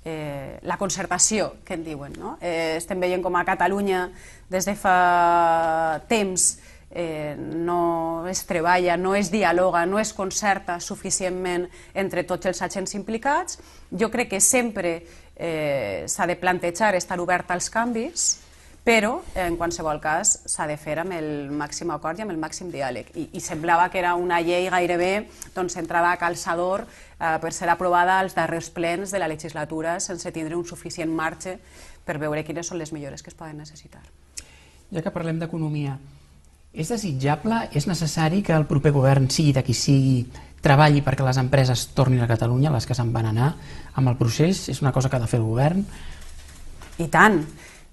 eh, la concertació, que en diuen. No? Eh, estem veient com a Catalunya des de fa temps eh, no es treballa, no es dialoga, no es concerta suficientment entre tots els agents implicats. Jo crec que sempre eh, s'ha de plantejar estar obert als canvis, però en qualsevol cas s'ha de fer amb el màxim acord i amb el màxim diàleg. I, i semblava que era una llei gairebé doncs, entrava a calçador eh, per ser aprovada als darrers plens de la legislatura sense tindre un suficient marge per veure quines són les millores que es poden necessitar. Ja que parlem d'economia, és desitjable, és necessari que el proper govern, sigui de qui sigui, treballi perquè les empreses tornin a Catalunya, les que se'n van anar, amb el procés? És una cosa que ha de fer el govern? I tant.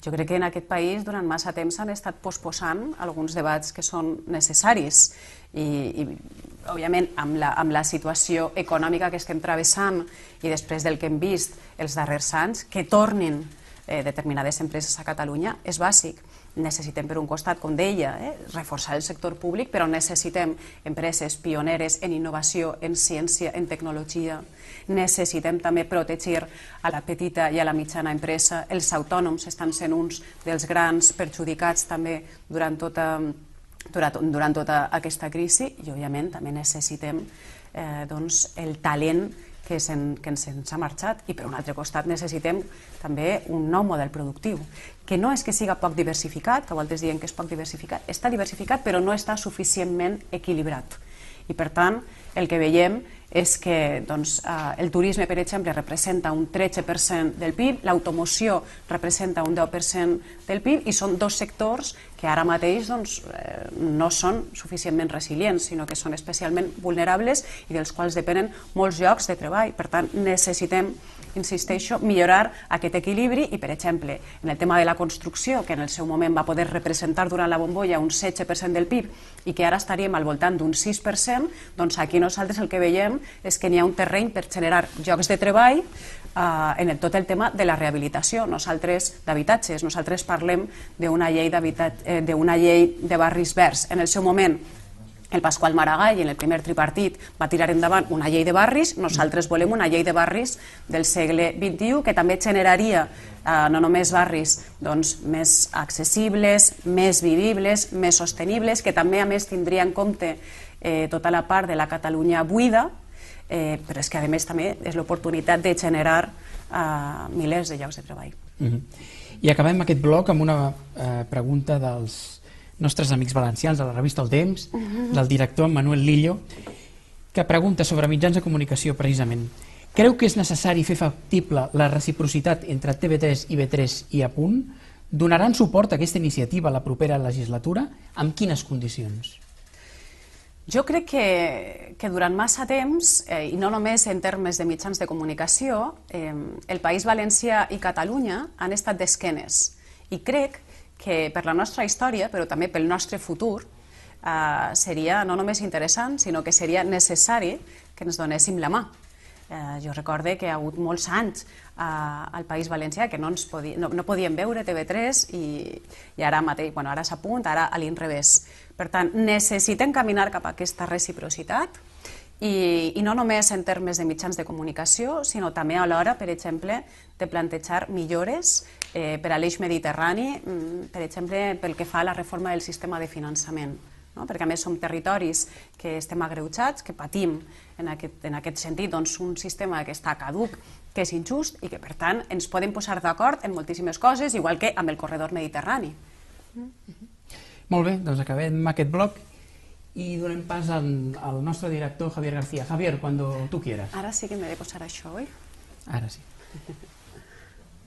Jo crec que en aquest país durant massa temps han estat posposant alguns debats que són necessaris i, i òbviament amb la, amb la situació econòmica que estem travessant i després del que hem vist els darrers anys, que tornin eh, determinades empreses a Catalunya és bàsic. Necessitem, per un costat, com deia, eh, reforçar el sector públic, però necessitem empreses pioneres en innovació, en ciència, en tecnologia. Necessitem també protegir a la petita i a la mitjana empresa. Els autònoms estan sent uns dels grans perjudicats també durant tota, durant, durant tota aquesta crisi i, òbviament, també necessitem eh, doncs, el talent que, sen, que ens ha marxat i per un altre costat necessitem també un nou model productiu que no és que siga poc diversificat, que voltes dient que és poc diversificat, està diversificat però no està suficientment equilibrat. I per tant el que veiem és que doncs, eh, el turisme, per exemple, representa un 13% del PIB, l'automoció representa un 10% del PIB i són dos sectors que ara mateix doncs, eh, no són suficientment resilients, sinó que són especialment vulnerables i dels quals depenen molts llocs de treball. Per tant, necessitem insisteixo, millorar aquest equilibri i, per exemple, en el tema de la construcció, que en el seu moment va poder representar durant la bombolla un 16% del PIB i que ara estaríem al voltant d'un 6%, doncs aquí nosaltres el que veiem és que n'hi ha un terreny per generar llocs de treball eh, en el, tot el tema de la rehabilitació, nosaltres d'habitatges, nosaltres parlem d'una llei, eh, llei de barris verds. En el seu moment el Pasqual Maragall en el primer tripartit va tirar endavant una llei de barris, nosaltres volem una llei de barris del segle XXI que també generaria eh, no només barris doncs, més accessibles, més vivibles, més sostenibles, que també a més tindria en compte eh, tota la part de la Catalunya buida, eh, però és que a més també és l'oportunitat de generar eh, milers de llocs de treball. Uh -huh. I acabem aquest bloc amb una eh, pregunta dels nostres amics valencians de la revista El Temps, uh -huh. del director Manuel Lillo, que pregunta sobre mitjans de comunicació precisament. Creu que és necessari fer factible la reciprocitat entre TV3 i B3 i a punt? Donaran suport a aquesta iniciativa a la propera legislatura? Amb quines condicions? Jo crec que, que durant massa temps, eh, i no només en termes de mitjans de comunicació, eh, el País Valencià i Catalunya han estat d'esquenes. I crec que per la nostra història, però també pel nostre futur, eh, seria no només interessant, sinó que seria necessari que ens donéssim la mà. Eh, jo recorde que hi ha hagut molts anys eh, al País Valencià que no, ens podia, no, no podíem veure TV3 i, i ara mateix, bueno, ara s'apunt, ara a l'inrevés. Per tant, necessitem caminar cap a aquesta reciprocitat i, i no només en termes de mitjans de comunicació, sinó també a l'hora, per exemple, de plantejar millores eh, per a l'eix mediterrani, mm, per exemple, pel que fa a la reforma del sistema de finançament. No? perquè a més som territoris que estem agreujats, que patim en aquest, en aquest sentit doncs, un sistema que està caduc, que és injust i que per tant ens podem posar d'acord en moltíssimes coses, igual que amb el corredor mediterrani. Mm -hmm. Molt bé, doncs acabem aquest bloc i donem pas al, al nostre director Javier García. Javier, cuando tú quieras. Ara sí que me he de posar això, oi? Ara sí.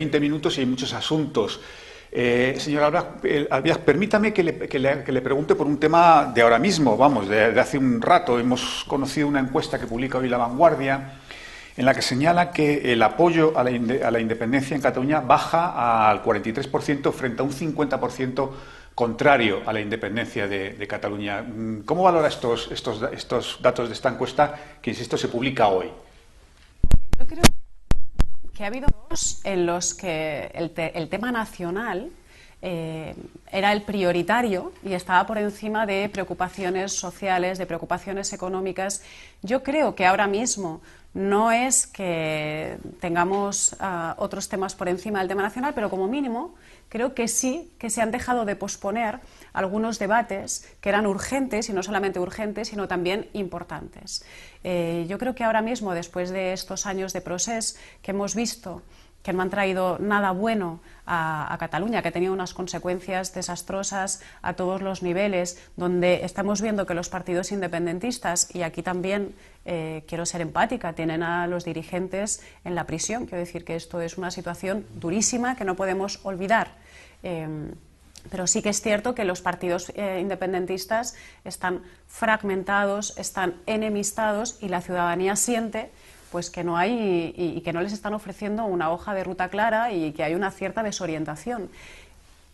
20 minutos y hay muchos asuntos. Eh, señor Albiaz, permítame que le, que, le, que le, pregunte por un tema de ahora mismo, vamos, de, de, hace un rato. Hemos conocido una encuesta que publica hoy La Vanguardia en la que señala que el apoyo a la, a la independencia en Cataluña baja al 43% frente a un 50% contrario a la independencia de, de, Cataluña. Mm, ¿Cómo valora estos, estos, estos datos de esta encuesta que, insisto, se publica hoy? Yo creo que ha habido dos en los que el, te, el tema nacional eh, era el prioritario y estaba por encima de preocupaciones sociales, de preocupaciones económicas. Yo creo que ahora mismo no es que tengamos uh, otros temas por encima del tema nacional, pero como mínimo creo que sí que se han dejado de posponer algunos debates que eran urgentes, y no solamente urgentes, sino también importantes. Eh, yo creo que ahora mismo, después de estos años de proceso que hemos visto, que no han traído nada bueno a, a, Cataluña, que ha tenido unas consecuencias desastrosas a todos los niveles, donde estamos viendo que los partidos independentistas, y aquí también eh, quiero ser empática, tienen a los dirigentes en la prisión. Quiero decir que esto es una situación durísima que no podemos olvidar. Eh, pero sí que es cierto que los partidos eh, independentistas están fragmentados, están enemistados y la ciudadanía siente pues que no hay y, y, que no les están ofreciendo una hoja de ruta clara y que hay una cierta desorientación.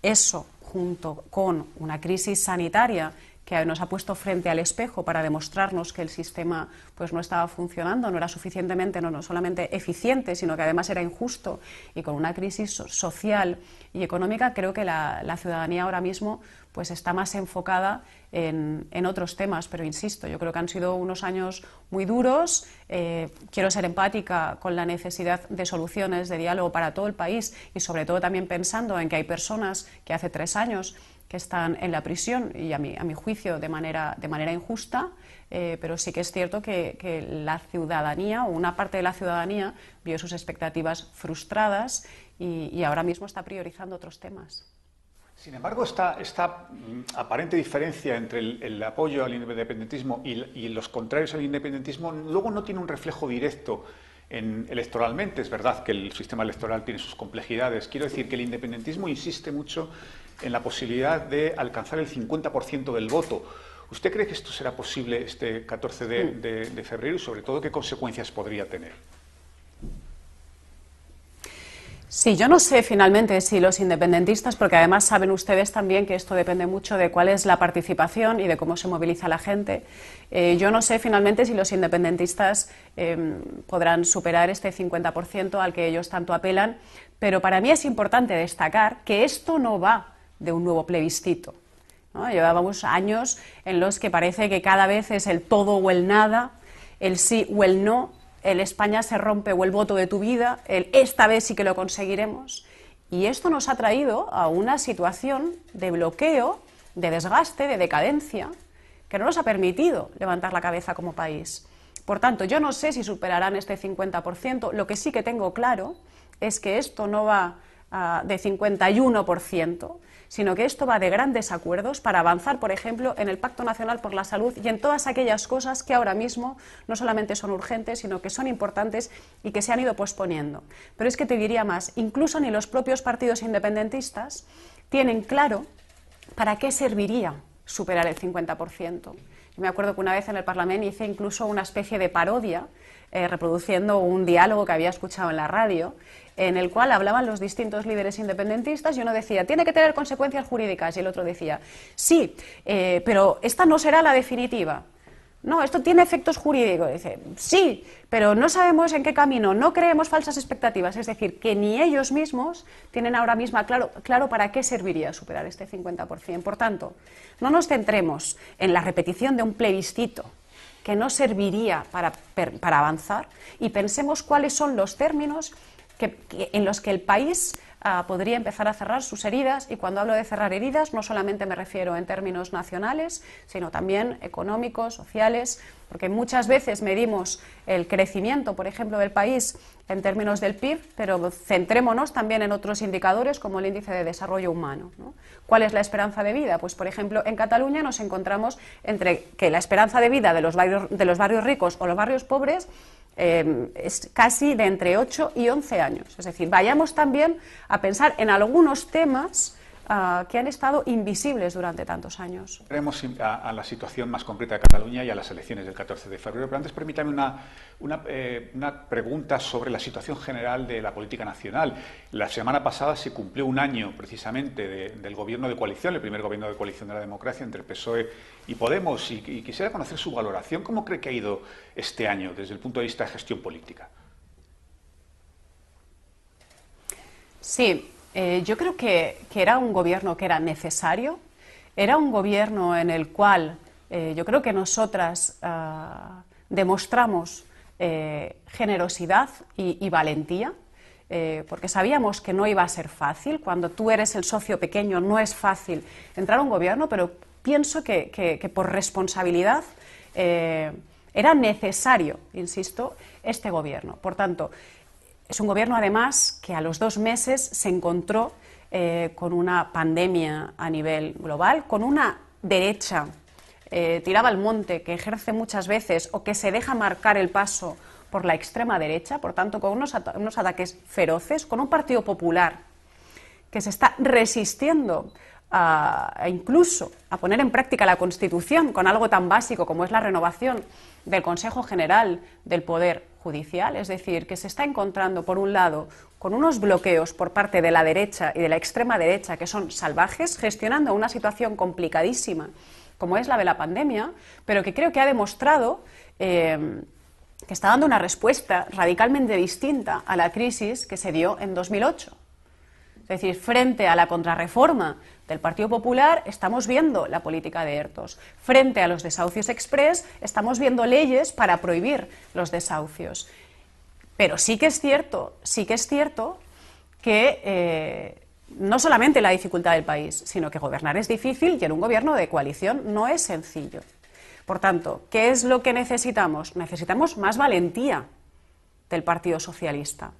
Eso, junto con una crisis sanitaria que nos ha puesto frente al espejo para demostrarnos que el sistema pues, no estaba funcionando, no era suficientemente, no, no solamente eficiente, sino que además era injusto y con una crisis social y económica, creo que la, la ciudadanía ahora mismo pues, está más enfocada en, en, otros temas, pero insisto, yo creo que han sido unos años muy duros. Eh, quiero ser empática con la necesidad de soluciones, de diálogo para todo el país y sobre todo también pensando en que hay personas que hace tres años que están en la prisión y a mi, a mi juicio de manera, de manera injusta, eh, pero sí que es cierto que, que, la ciudadanía o una parte de la ciudadanía vio sus expectativas frustradas y, y ahora mismo está priorizando otros temas. Sin embargo, esta, esta mm, aparente diferencia entre el, apoyo al independentismo y, los contrarios al independentismo luego no tiene un reflejo directo en, electoralmente. Es verdad que el sistema electoral tiene sus complejidades. Quiero decir que el independentismo insiste mucho en la posibilidad de alcanzar el 50% del voto. ¿Usted cree que esto será posible este 14 de febrero y sobre todo qué consecuencias podría tener? Sí, yo no sé finalmente si los independentistas, porque además saben ustedes también que esto depende mucho de cuál es la participación y de cómo se moviliza la gente, eh, yo no sé finalmente si los independentistas em, podrán superar este 50% al que ellos tanto apelan, pero para mí es importante destacar que esto no va de un nuevo plebiscito. Llevábamos años en los que parece que cada vez es el todo o el nada, el sí o el no, el España se rompe o el voto de tu vida, el esta vez sí que lo conseguiremos. Y esto nos ha traído a una situación de bloqueo, de desgaste, de decadencia, que no nos ha permitido levantar la cabeza como país. Por tanto, yo no sé si superarán este 50%, lo que sí que tengo claro es que esto no va ah, de 51%, sino que esto va de grandes acuerdos para avanzar, por ejemplo, en el Pacto Nacional por la Salud y en todas aquellas cosas que ahora mismo no solamente son urgentes, sino que son importantes y que se han ido posponiendo. Pero es que te diría más, incluso ni los propios partidos independentistas tienen claro para qué serviría superar el 50%. Yo me acuerdo que una vez en el Parlamento hice incluso una especie de parodia eh, reproduciendo un diálogo que había escuchado en la radio, en el cual hablaban los distintos líderes independentistas y uno decía, tiene que tener consecuencias jurídicas, y el otro decía, sí, eh, pero esta no será la definitiva. No, esto tiene efectos jurídicos. Dice, sí, pero no sabemos en qué camino, no creemos falsas expectativas. Es decir, que ni ellos mismos tienen ahora mismo claro, claro para qué serviría superar este 50%. Por tanto, no nos centremos en la repetición de un plebiscito que no serviría para, avanzar y pensemos cuáles son los términos en los que el país ah, podría empezar a cerrar sus heridas. Y cuando hablo de cerrar heridas, no solamente me refiero en términos nacionales, sino también económicos, sociales, porque muchas veces medimos el crecimiento, por ejemplo, del país en términos del PIB, pero centrémonos también en otros indicadores como el índice de desarrollo humano. ¿Cuál es la esperanza de vida? Pues, por ejemplo, en Cataluña nos encontramos entre que la esperanza de vida de los barrios, de los barrios ricos o los barrios pobres eh, es casi de entre 8 y 11 años. Es decir, vayamos también a pensar en algunos temas Ah, que han estado invisibles durante tantos años. Veremos a, la situación más concreta de Cataluña y a las elecciones del 14 de febrero, pero antes permítame una, una, eh, una, pregunta sobre la situación general de la política nacional. La semana pasada se cumplió un año precisamente del gobierno de coalición, el primer gobierno de coalición de la democracia entre el PSOE y Podemos, y, y quisiera conocer su valoración. ¿Cómo cree que ha ido este año desde el punto de vista de gestión política? Sí, eh, yo creo que, era un gobierno que era necesario, era un gobierno en el cual eh, yo creo que nosotras ah, demostramos eh, generosidad y, valentía, porque sabíamos que no iba a ser fácil. Cuando tú eres el socio pequeño no es fácil entrar a un gobierno, pero pienso que, que por responsabilidad era necesario, insisto, este gobierno. Por tanto, es un gobierno, además, que a los dos meses se encontró eh, con una pandemia a nivel global, con una derecha eh, tirada al monte que ejerce muchas veces o que se deja marcar el paso por la extrema derecha, por tanto, con unos, ataques feroces, con un Partido Popular que se está resistiendo a, incluso a poner en práctica la Constitución con algo tan básico como es la renovación del Consejo General del Poder Judicial, es decir, que se está encontrando, por un lado, con unos bloqueos por parte de la derecha y de la extrema derecha que son salvajes, gestionando una situación complicadísima como es la de la pandemia, pero que creo que ha demostrado eh, que está dando una respuesta radicalmente distinta a la crisis que se dio en 2008. Es decir, frente a la contrarreforma del Partido Popular estamos viendo la política de ERTOS. Frente a los desahucios express estamos viendo leyes para prohibir los desahucios. Pero sí que es cierto, sí que es cierto que eh, no solamente la dificultad del país, sino que gobernar es difícil y en un gobierno de coalición no es sencillo. Por tanto, ¿qué es lo que necesitamos? Necesitamos más valentía del Partido Socialista.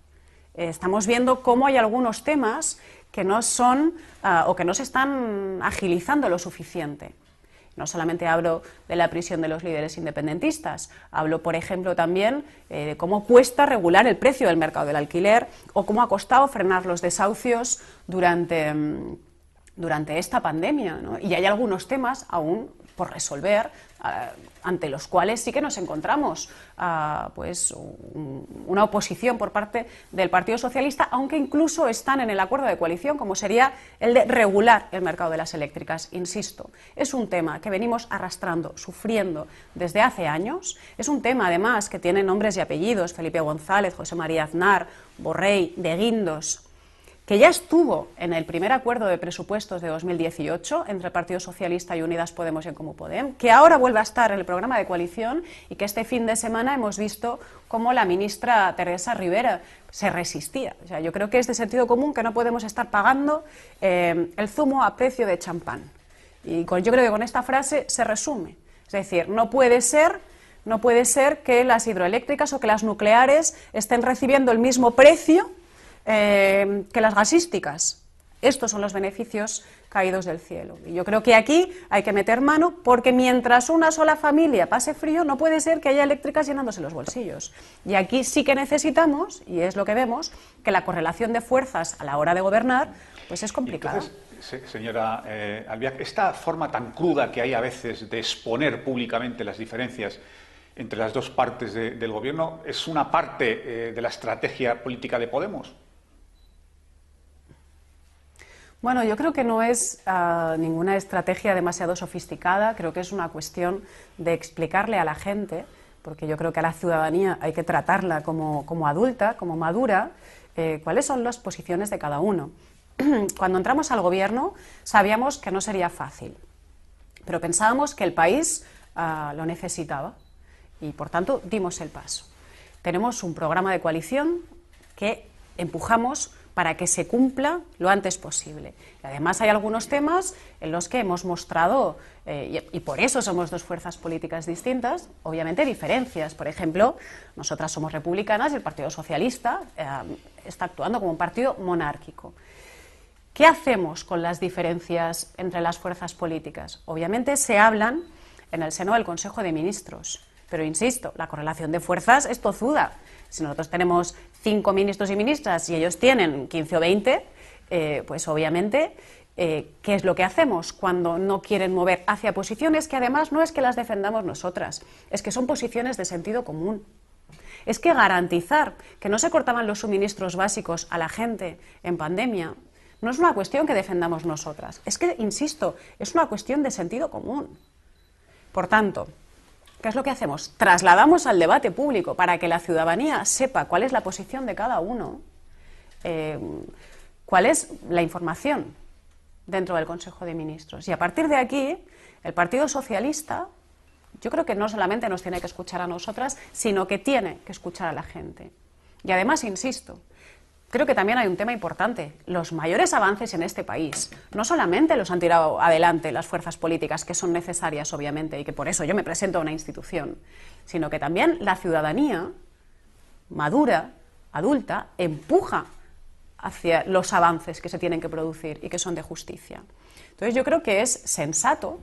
eh, estamos viendo cómo hay algunos temas que no son ah, o que no se están agilizando lo suficiente. No solamente hablo de la prisión de los líderes independentistas, hablo, por ejemplo, también eh, de cómo cuesta regular el precio del mercado del alquiler o cómo ha costado frenar los desahucios durante, mm, durante esta pandemia. Y hay algunos temas aún por resolver, ante los cuales sí que nos encontramos uh, pues, una oposición por parte del Partido Socialista, aunque incluso están en el acuerdo de coalición, como sería el de regular el mercado de las eléctricas. Insisto, es un tema que venimos arrastrando, sufriendo desde hace años. Es un tema, además, que tiene nombres y apellidos, Felipe González, José María Aznar, Borrell, de Guindos, que ya estuvo en el primer acuerdo de presupuestos de 2018 entre el Partido Socialista y Unidas Podemos y en Comú Podem, que ahora vuelve a estar en el programa de coalición y que este fin de semana hemos visto cómo la ministra Teresa Rivera se resistía. O sea, yo creo que es de sentido común que no podemos estar pagando eh, el zumo a precio de champán. Y yo creo que con esta frase se resume. Es decir, no puede ser no puede ser que las hidroeléctricas o que las nucleares estén recibiendo el mismo precio eh, que las gasísticas. Estos son los beneficios caídos del cielo. Y yo creo que aquí hay que meter mano porque mientras una sola familia pase frío, no puede ser que haya eléctricas llenándose los bolsillos. Y aquí sí que necesitamos, y es lo que vemos, que la correlación de fuerzas a la hora de gobernar pues es complicada. señora eh, Albiac, esta forma tan cruda que hay a veces de exponer públicamente las diferencias entre las dos partes del gobierno es una parte eh, de la estrategia política de Podemos. Bueno, yo creo que no es ah, ninguna estrategia demasiado sofisticada, creo que es una cuestión de explicarle a la gente, porque yo creo que a la ciudadanía hay que tratarla como, adulta, como madura, eh, cuáles son las posiciones de cada uno. Cuando entramos al gobierno sabíamos que no sería fácil, pero pensábamos que el país ah, lo necesitaba y por tanto dimos el paso. Tenemos un programa de coalición que empujamos para que se cumpla lo antes posible. Además hay algunos temas en los que hemos mostrado, eh, y, por eso somos dos fuerzas políticas distintas, obviamente diferencias. Por ejemplo, nosotras somos republicanas y el Partido Socialista eh, está actuando como un partido monárquico. ¿Qué hacemos con las diferencias entre las fuerzas políticas? Obviamente se hablan en el seno del Consejo de Ministros, pero insisto, la correlación de fuerzas es tozuda. Si nosotros tenemos cinco ministros y ministras y ellos tienen 15 o 20, eh, pues obviamente, eh, ¿qué es lo que hacemos cuando no quieren mover hacia posiciones que además no es que las defendamos nosotras, es que son posiciones de sentido común? Es que garantizar que no se cortaban los suministros básicos a la gente en pandemia no es una cuestión que defendamos nosotras, es que, insisto, es una cuestión de sentido común. Por tanto, ¿Qué es lo que hacemos? Trasladamos al debate público para que la ciudadanía sepa cuál es la posición de cada uno, eh, cuál es la información dentro del Consejo de Ministros. Y a partir de aquí, el Partido Socialista, yo creo que no solamente nos tiene que escuchar a nosotras, sino que tiene que escuchar a la gente. Y además, insisto, creo que también hay un tema importante. Los mayores avances en este país no solamente los han tirado adelante las fuerzas políticas, que son necesarias, obviamente, y que por eso yo me presento a una institución, sino que también la ciudadanía madura, adulta, empuja hacia los avances que se tienen que producir y que son de justicia. Entonces yo creo que es sensato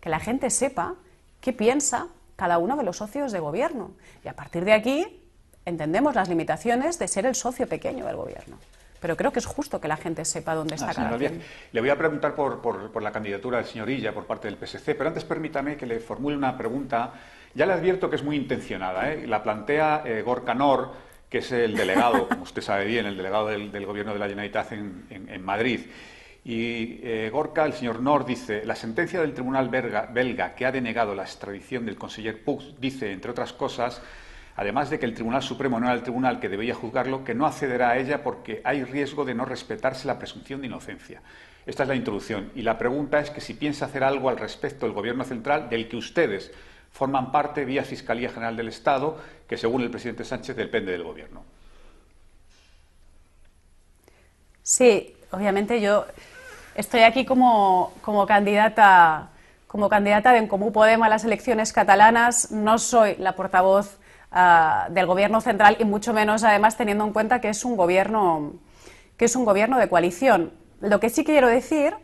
que la gente sepa qué piensa cada uno de los socios de gobierno. Y a partir de aquí entendemos las limitaciones de ser el socio pequeño del gobierno. Pero creo que es justo que la gente sepa dónde está cada quien. Le voy a preguntar por, la candidatura del señor Illa por parte del PSC, pero antes permítame que le formule una pregunta. Ya le advierto que es muy intencionada. ¿eh? La plantea eh, Gorka Nor, que es el delegado, como usted sabe bien, el delegado del, Gobierno de la Generalitat en, Madrid. Y eh, Gorka, el señor Nor, dice, la sentencia del Tribunal belga, belga que ha denegado la extradición del conseller Puig dice, entre otras cosas, además de que el Tribunal Supremo no era el tribunal que debía juzgarlo, que no accederá a ella porque hay riesgo de no respetarse la presunción de inocencia. Esta es la introducción. Y la pregunta es que si piensa hacer algo al respecto el Gobierno central, del que ustedes forman parte vía Fiscalía General del Estado, que según el presidente Sánchez depende del Gobierno. Sí, obviamente yo estoy aquí como, como candidata como candidata de En Comú a las elecciones catalanas. No soy la portavoz ah, del gobierno central y mucho menos además teniendo en cuenta que es un gobierno que es un gobierno de coalición. Lo que sí quiero decir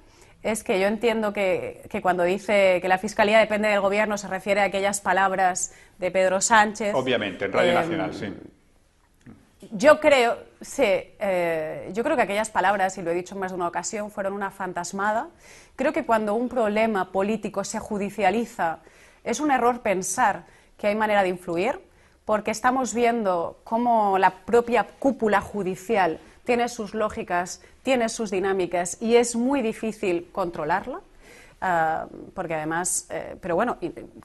es que yo entiendo que, cuando dice que la fiscalía depende del gobierno se refiere a aquellas palabras de Pedro Sánchez. Obviamente, en Radio em, Nacional, sí. Yo creo, sí, eh, yo creo que aquellas palabras, y lo he dicho en más de una ocasión, fueron una fantasmada. Creo que cuando un problema político se judicializa, es un error pensar que hay manera de influir, porque estamos viendo cómo la propia cúpula judicial tiene sus lógicas, tiene sus dinámicas y es muy difícil controlarla, ah, porque además, eh, pero bueno,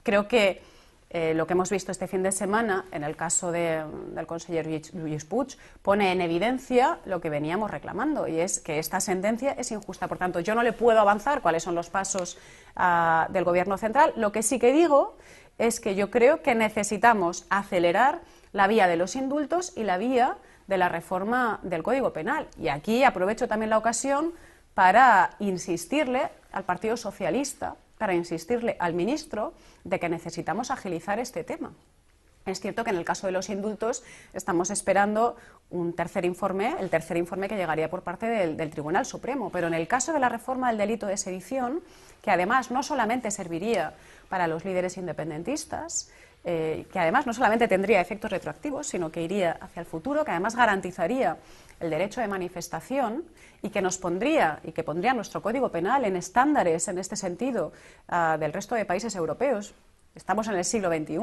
creo que eh, lo que hemos visto este fin de semana, en el caso del consejero Luis Puig, pone en evidencia lo que veníamos reclamando, y es que esta sentencia es injusta. Por tanto, yo no le puedo avanzar cuáles son los pasos ah, del Gobierno central. Lo que sí que digo es que yo creo que necesitamos acelerar la vía de los indultos y la vía de la reforma del Código Penal. Y aquí aprovecho también la ocasión para insistirle al Partido Socialista, para insistirle al ministro de que necesitamos agilizar este tema. Es cierto que en el caso de los indultos estamos esperando un tercer informe, el tercer informe que llegaría por parte del, del, Tribunal Supremo, pero en el caso de la reforma del delito de sedición, que además no solamente serviría para los líderes independentistas, eh, que además no solamente tendría efectos retroactivos, sino que iría hacia el futuro, que además garantizaría el derecho de manifestación y que nos pondría y que pondría nuestro Código Penal en estándares en este sentido ah, del resto de países europeos. Estamos en el siglo XXI.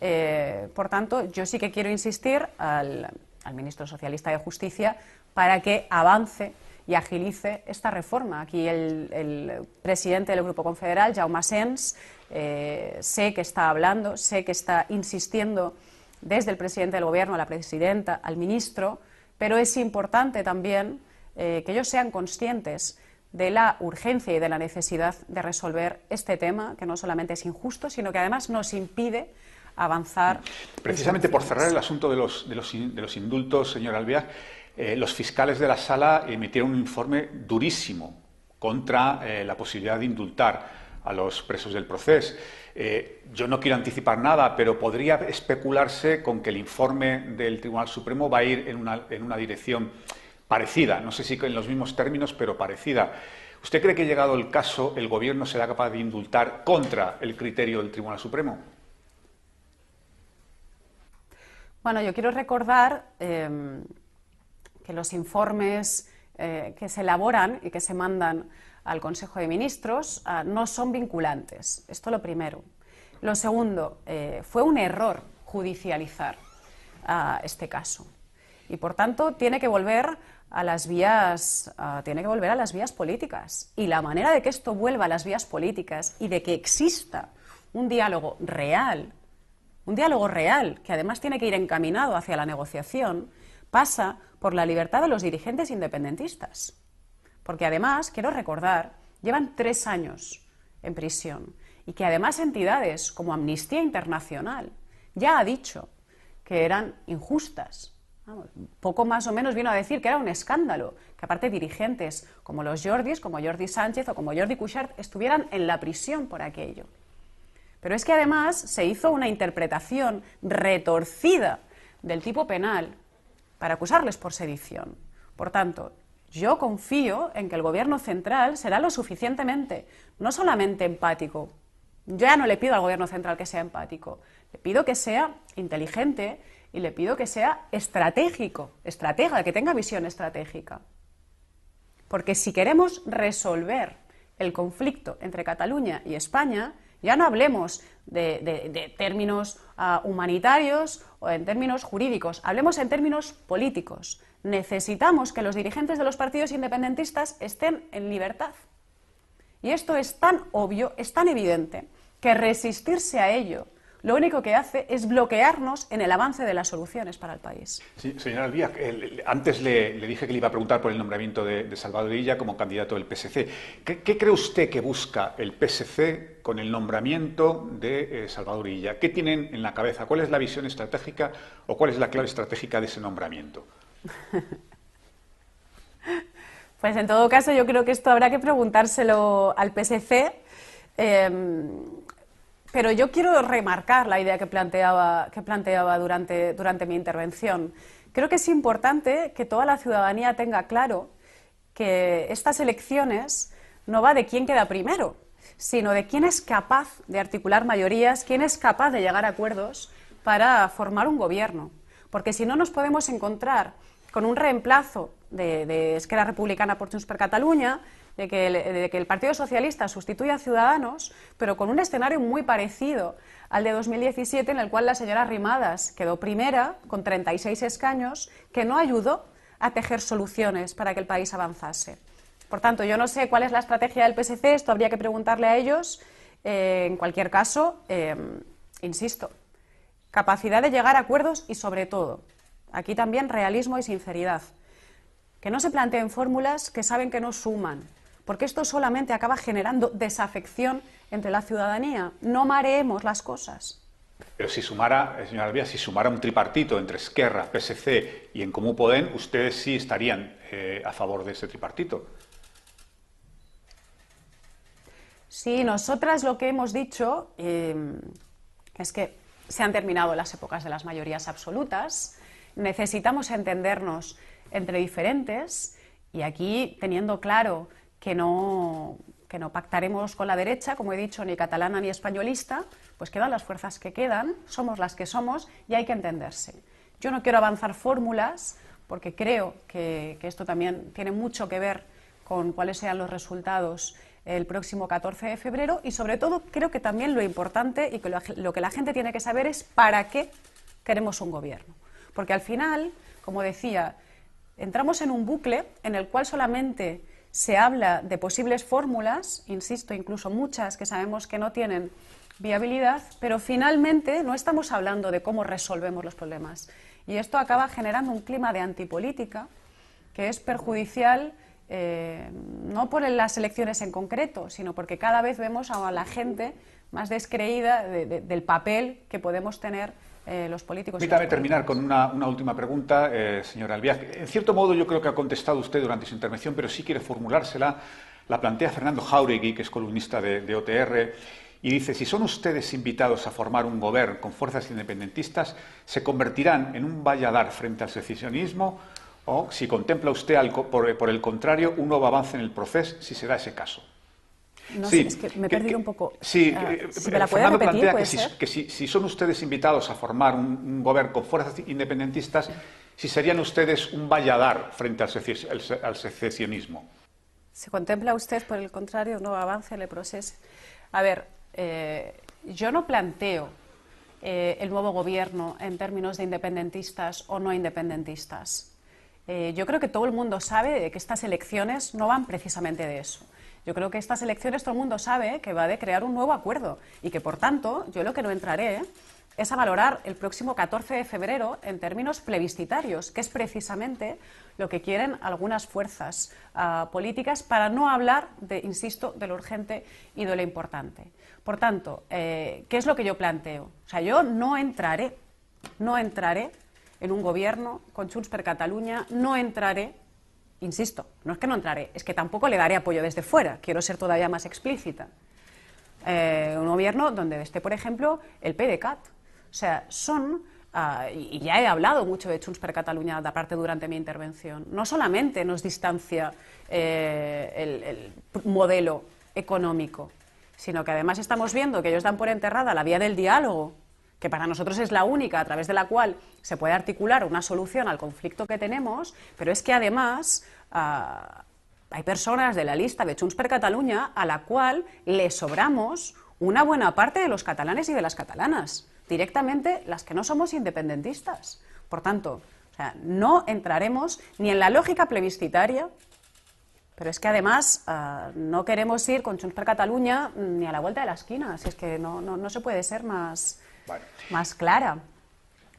Eh, por tanto, yo sí que quiero insistir al, ministro socialista de Justicia para que avance y agilice esta reforma. Aquí el, el presidente del Grupo Confederal, Jaume Sens, eh, sé que está hablando, sé que está insistiendo desde el presidente del Gobierno a la presidenta, al ministro, pero es importante también eh, que ellos sean conscientes de la urgencia y de la necesidad de resolver este tema, que no solamente es injusto, sino que además nos impide avanzar. Precisamente por cerrar el asunto de los, de los, de los indultos, señor Alvear, eh, los fiscales de la sala emitieron un informe durísimo contra la posibilidad de indultar a los presos del proceso. Eh, yo no quiero anticipar nada, pero podría especularse con que el informe del Tribunal Supremo va a ir en una, en una dirección parecida, no sé si en los mismos términos, pero parecida. ¿Usted cree que llegado el caso el Gobierno será capaz de indultar contra el criterio del Tribunal Supremo? Bueno, yo quiero recordar em, que los informes eh, que se elaboran y que se mandan al Consejo de Ministros ah, no son vinculantes. Esto lo primero. Lo segundo, eh, fue un error judicializar ah, este caso. Y por tanto tiene que volver a las vías, ah, tiene que volver a las vías políticas. Y la manera de que esto vuelva a las vías políticas y de que exista un diálogo real, un diálogo real que además tiene que ir encaminado hacia la negociación, pasa por la libertad de los dirigentes independentistas porque además, quiero recordar, llevan tres años en prisión y que además entidades como Amnistía Internacional ya ha dicho que eran injustas. poco más o menos vino a decir que era un escándalo que aparte dirigentes como los Jordis, como Jordi Sánchez o como Jordi Cuixart estuvieran en la prisión por aquello. Pero es que además se hizo una interpretación retorcida del tipo penal para acusarles por sedición. Por tanto, yo confío en que el Gobierno central será lo suficientemente, no solamente empático. Yo ya no le pido al Gobierno central que sea empático, le pido que sea inteligente y le pido que sea estratégico, estratega, que tenga visión estratégica. Porque si queremos resolver el conflicto entre Cataluña y España, ya no hablemos de, términos ah, humanitarios o en términos jurídicos, hablemos en términos políticos necesitamos que los dirigentes de los partidos independentistas estén en libertad. Y esto es tan obvio, es tan evidente, que resistirse a ello lo único que hace es bloquearnos en el avance de las soluciones para el país. Sí, señora Alvía, antes le, dije que le iba a preguntar por el nombramiento de, Salvador Illa como candidato del PSC. ¿Qué, cree usted que busca el PSC con el nombramiento de eh, Salvador Illa? ¿Qué tienen en la cabeza? ¿Cuál es la visión estratégica o cuál es la clave estratégica de ese nombramiento? Pues en todo caso yo creo que esto habrá que preguntárselo al PSC. Em, pero yo quiero remarcar la idea que planteaba, que planteaba durante, durante mi intervención. Creo que es importante que toda la ciudadanía tenga claro que estas elecciones no va de quién queda primero, sino de quién es capaz de articular mayorías, quién es capaz de llegar a acuerdos para formar un gobierno. Porque si no nos podemos encontrar con un reemplazo de, de Esquerra Republicana por Junts per Cataluña, de que, el, Partido Socialista sustituya a Ciudadanos, pero con un escenario muy parecido al de 2017, en el cual la señora Rimadas quedó primera, con 36 escaños, que no ayudó a tejer soluciones para que el país avanzase. Por tanto, yo no sé cuál es la estrategia del PSC, esto habría que preguntarle a ellos. Eh, en cualquier caso, eh, insisto, capacidad de llegar a acuerdos y, sobre todo, aquí también realismo y sinceridad. Que no se planteen fórmulas que saben que no suman, porque esto solamente acaba generando desafección entre la ciudadanía. No mareemos las cosas. Pero si sumara, eh, señora Alvía, si sumara un tripartito entre Esquerra, PSC y en Comú Podem, ustedes sí estarían eh, a favor de ese tripartito. Sí, nosotras lo que hemos dicho eh, es que se han terminado las épocas de las mayorías absolutas, necesitamos entendernos entre diferentes y aquí teniendo claro que no, que no pactaremos con la derecha, como he dicho, ni catalana ni españolista, pues quedan las fuerzas que quedan, somos las que somos y hay que entenderse. Yo no quiero avanzar fórmulas porque creo que, que esto también tiene mucho que ver con cuáles sean los resultados el próximo 14 de febrero y sobre todo creo que también lo importante y que lo, lo, que la gente tiene que saber es para qué queremos un gobierno. Porque al final, como decía, entramos en un bucle en el cual solamente se habla de posibles fórmulas, insisto, incluso muchas que sabemos que no tienen viabilidad, pero finalmente no estamos hablando de cómo resolvemos los problemas. Y esto acaba generando un clima de antipolítica que es perjudicial eh, no por las elecciones en concreto, sino porque cada vez vemos a la gente más descreída de, de, del papel que podemos tener eh, los políticos. Permítame terminar con una, una última pregunta, eh, señora Albiaz. En cierto modo, yo creo que ha contestado usted durante su intervención, pero sí quiere formulársela. La plantea Fernando Jauregui, que es columnista de, de OTR, y dice, si son ustedes invitados a formar un gobierno con fuerzas independentistas, ¿se convertirán en un valladar frente al secesionismo o si contempla usted, al, por, por, el contrario, un nuevo avance en el proceso, si se da ese caso. No sí, sé, es que me he perdido que, un poco. Sí, uh, si me la puede repetir, plantea que, si, que si, si, son ustedes invitados a formar un, un, gobierno con fuerzas independentistas, si serían ustedes un valladar frente al, secesionismo. ¿Se contempla usted, por el contrario, un nuevo avance el proceso? A ver, eh, yo no planteo eh, el nuevo gobierno en términos de independentistas o no independentistas. Eh, yo creo que todo el mundo sabe que estas elecciones no van precisamente de eso. Yo creo que estas elecciones todo el mundo sabe que va de crear un nuevo acuerdo y que, por tanto, yo lo que no entraré es a valorar el próximo 14 de febrero en términos plebiscitarios, que es precisamente lo que quieren algunas fuerzas uh, políticas para no hablar, de, insisto, de lo urgente y de lo importante. Por tanto, eh, ¿qué es lo que yo planteo? O sea, yo no entraré, no entraré en un gobierno con Junts per Cataluña, no entraré, insisto, no es que no entraré, es que tampoco le daré apoyo desde fuera, quiero ser todavía más explícita. Eh, un gobierno donde esté, por ejemplo, el PDCAT. O sea, son, uh, y ya he hablado mucho de Junts per Cataluña, aparte durante mi intervención, no solamente nos distancia eh, el, el modelo económico, sino que además estamos viendo que ellos dan por enterrada la vía del diálogo, que para nosotros es la única a través de la cual se puede articular una solución al conflicto que tenemos, pero es que además uh, hay personas de la lista de Junts per Cataluña a la cual le sobramos una buena parte de los catalanes y de las catalanas, directamente las que no somos independentistas. Por tanto, no entraremos ni en la lógica plebiscitaria, pero es que además uh, no queremos ir con Junts per Cataluña ni a la vuelta de la esquina, si es que no, no, no se puede ser más, Más clara.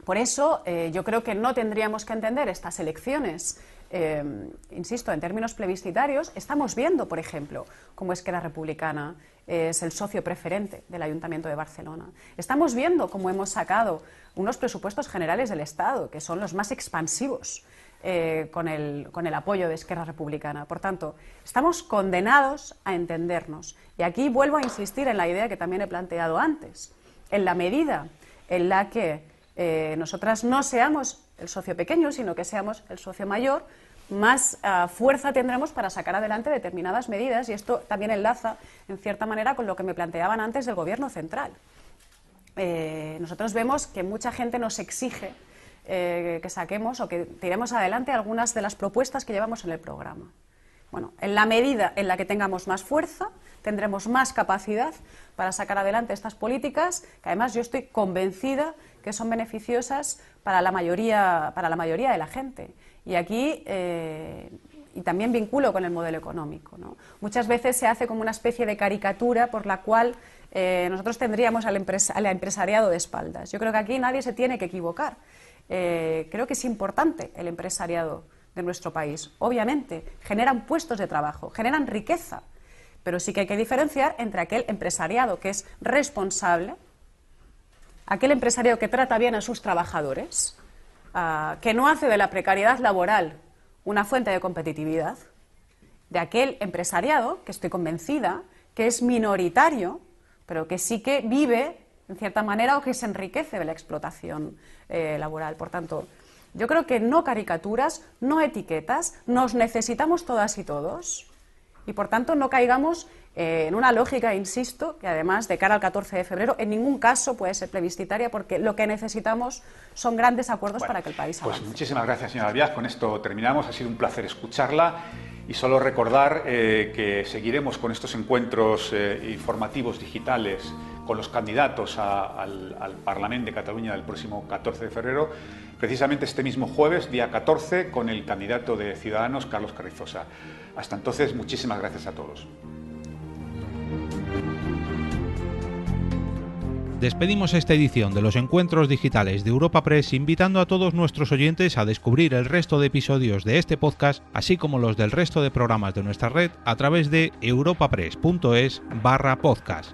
Por eso eh, yo creo que no tendríamos que entender estas elecciones, eh, insisto, en términos plebiscitarios. Estamos viendo, por ejemplo, cómo es que la republicana es el socio preferente del Ayuntamiento de Barcelona. Estamos viendo cómo hemos sacado unos presupuestos generales del Estado, que son los más expansivos eh, con, el, con, el, apoyo de Esquerra Republicana. Por tanto, estamos condenados a entendernos. Y aquí vuelvo a insistir en la idea que también he planteado antes. En la medida en la que eh, nosotras no seamos el socio pequeño, sino que seamos el socio mayor, más uh, fuerza tendremos para sacar adelante determinadas medidas y esto también enlaza, en cierta manera, con lo que me planteaban antes del Gobierno central. Eh, nosotros vemos que mucha gente nos exige eh, que saquemos o que tiremos adelante algunas de las propuestas que llevamos en el programa. Bueno, en la medida en la que tengamos más fuerza, tendremos más capacidad para sacar adelante estas políticas, que además yo estoy convencida que son beneficiosas para la mayoría, para la mayoría de la gente. Y aquí, eh, y también vinculo con el modelo económico. Muchas veces se hace como una especie de caricatura por la cual eh, nosotros tendríamos al, empresariado de espaldas. Yo creo que aquí nadie se tiene que equivocar. Eh, creo que es importante el empresariado de nuestro país. Obviamente, generan puestos de trabajo, generan riqueza, pero sí que hay que diferenciar entre aquel empresariado que es responsable, aquel empresario que trata bien a sus trabajadores, ah, que no hace de la precariedad laboral una fuente de competitividad, de aquel empresariado que estoy convencida que es minoritario, pero que sí que vive, en cierta manera, o que se enriquece de la explotación eh, laboral. Por tanto, yo creo que no caricaturas, no etiquetas, nos necesitamos todas y todos y por tanto no caigamos eh, en una lógica, insisto, que además de cara al 14 de febrero en ningún caso puede ser plebiscitaria porque lo que necesitamos son grandes acuerdos para que el país pues avance. Pues muchísimas gracias, señora Díaz. Con esto terminamos. Ha sido un placer escucharla y solo recordar eh, que seguiremos con estos encuentros eh, informativos digitales con los candidatos al, al Parlamento de Cataluña del próximo 14 de febrero, precisamente este mismo jueves, día 14, con el candidato de Ciudadanos, Carlos Carrizosa. Hasta entonces, muchísimas gracias a todos. Despedimos esta edición de los encuentros digitales de Europa Press invitando a todos nuestros oyentes a descubrir el resto de episodios de este podcast, así como los del resto de programas de nuestra red a través de europapress.es barra podcast.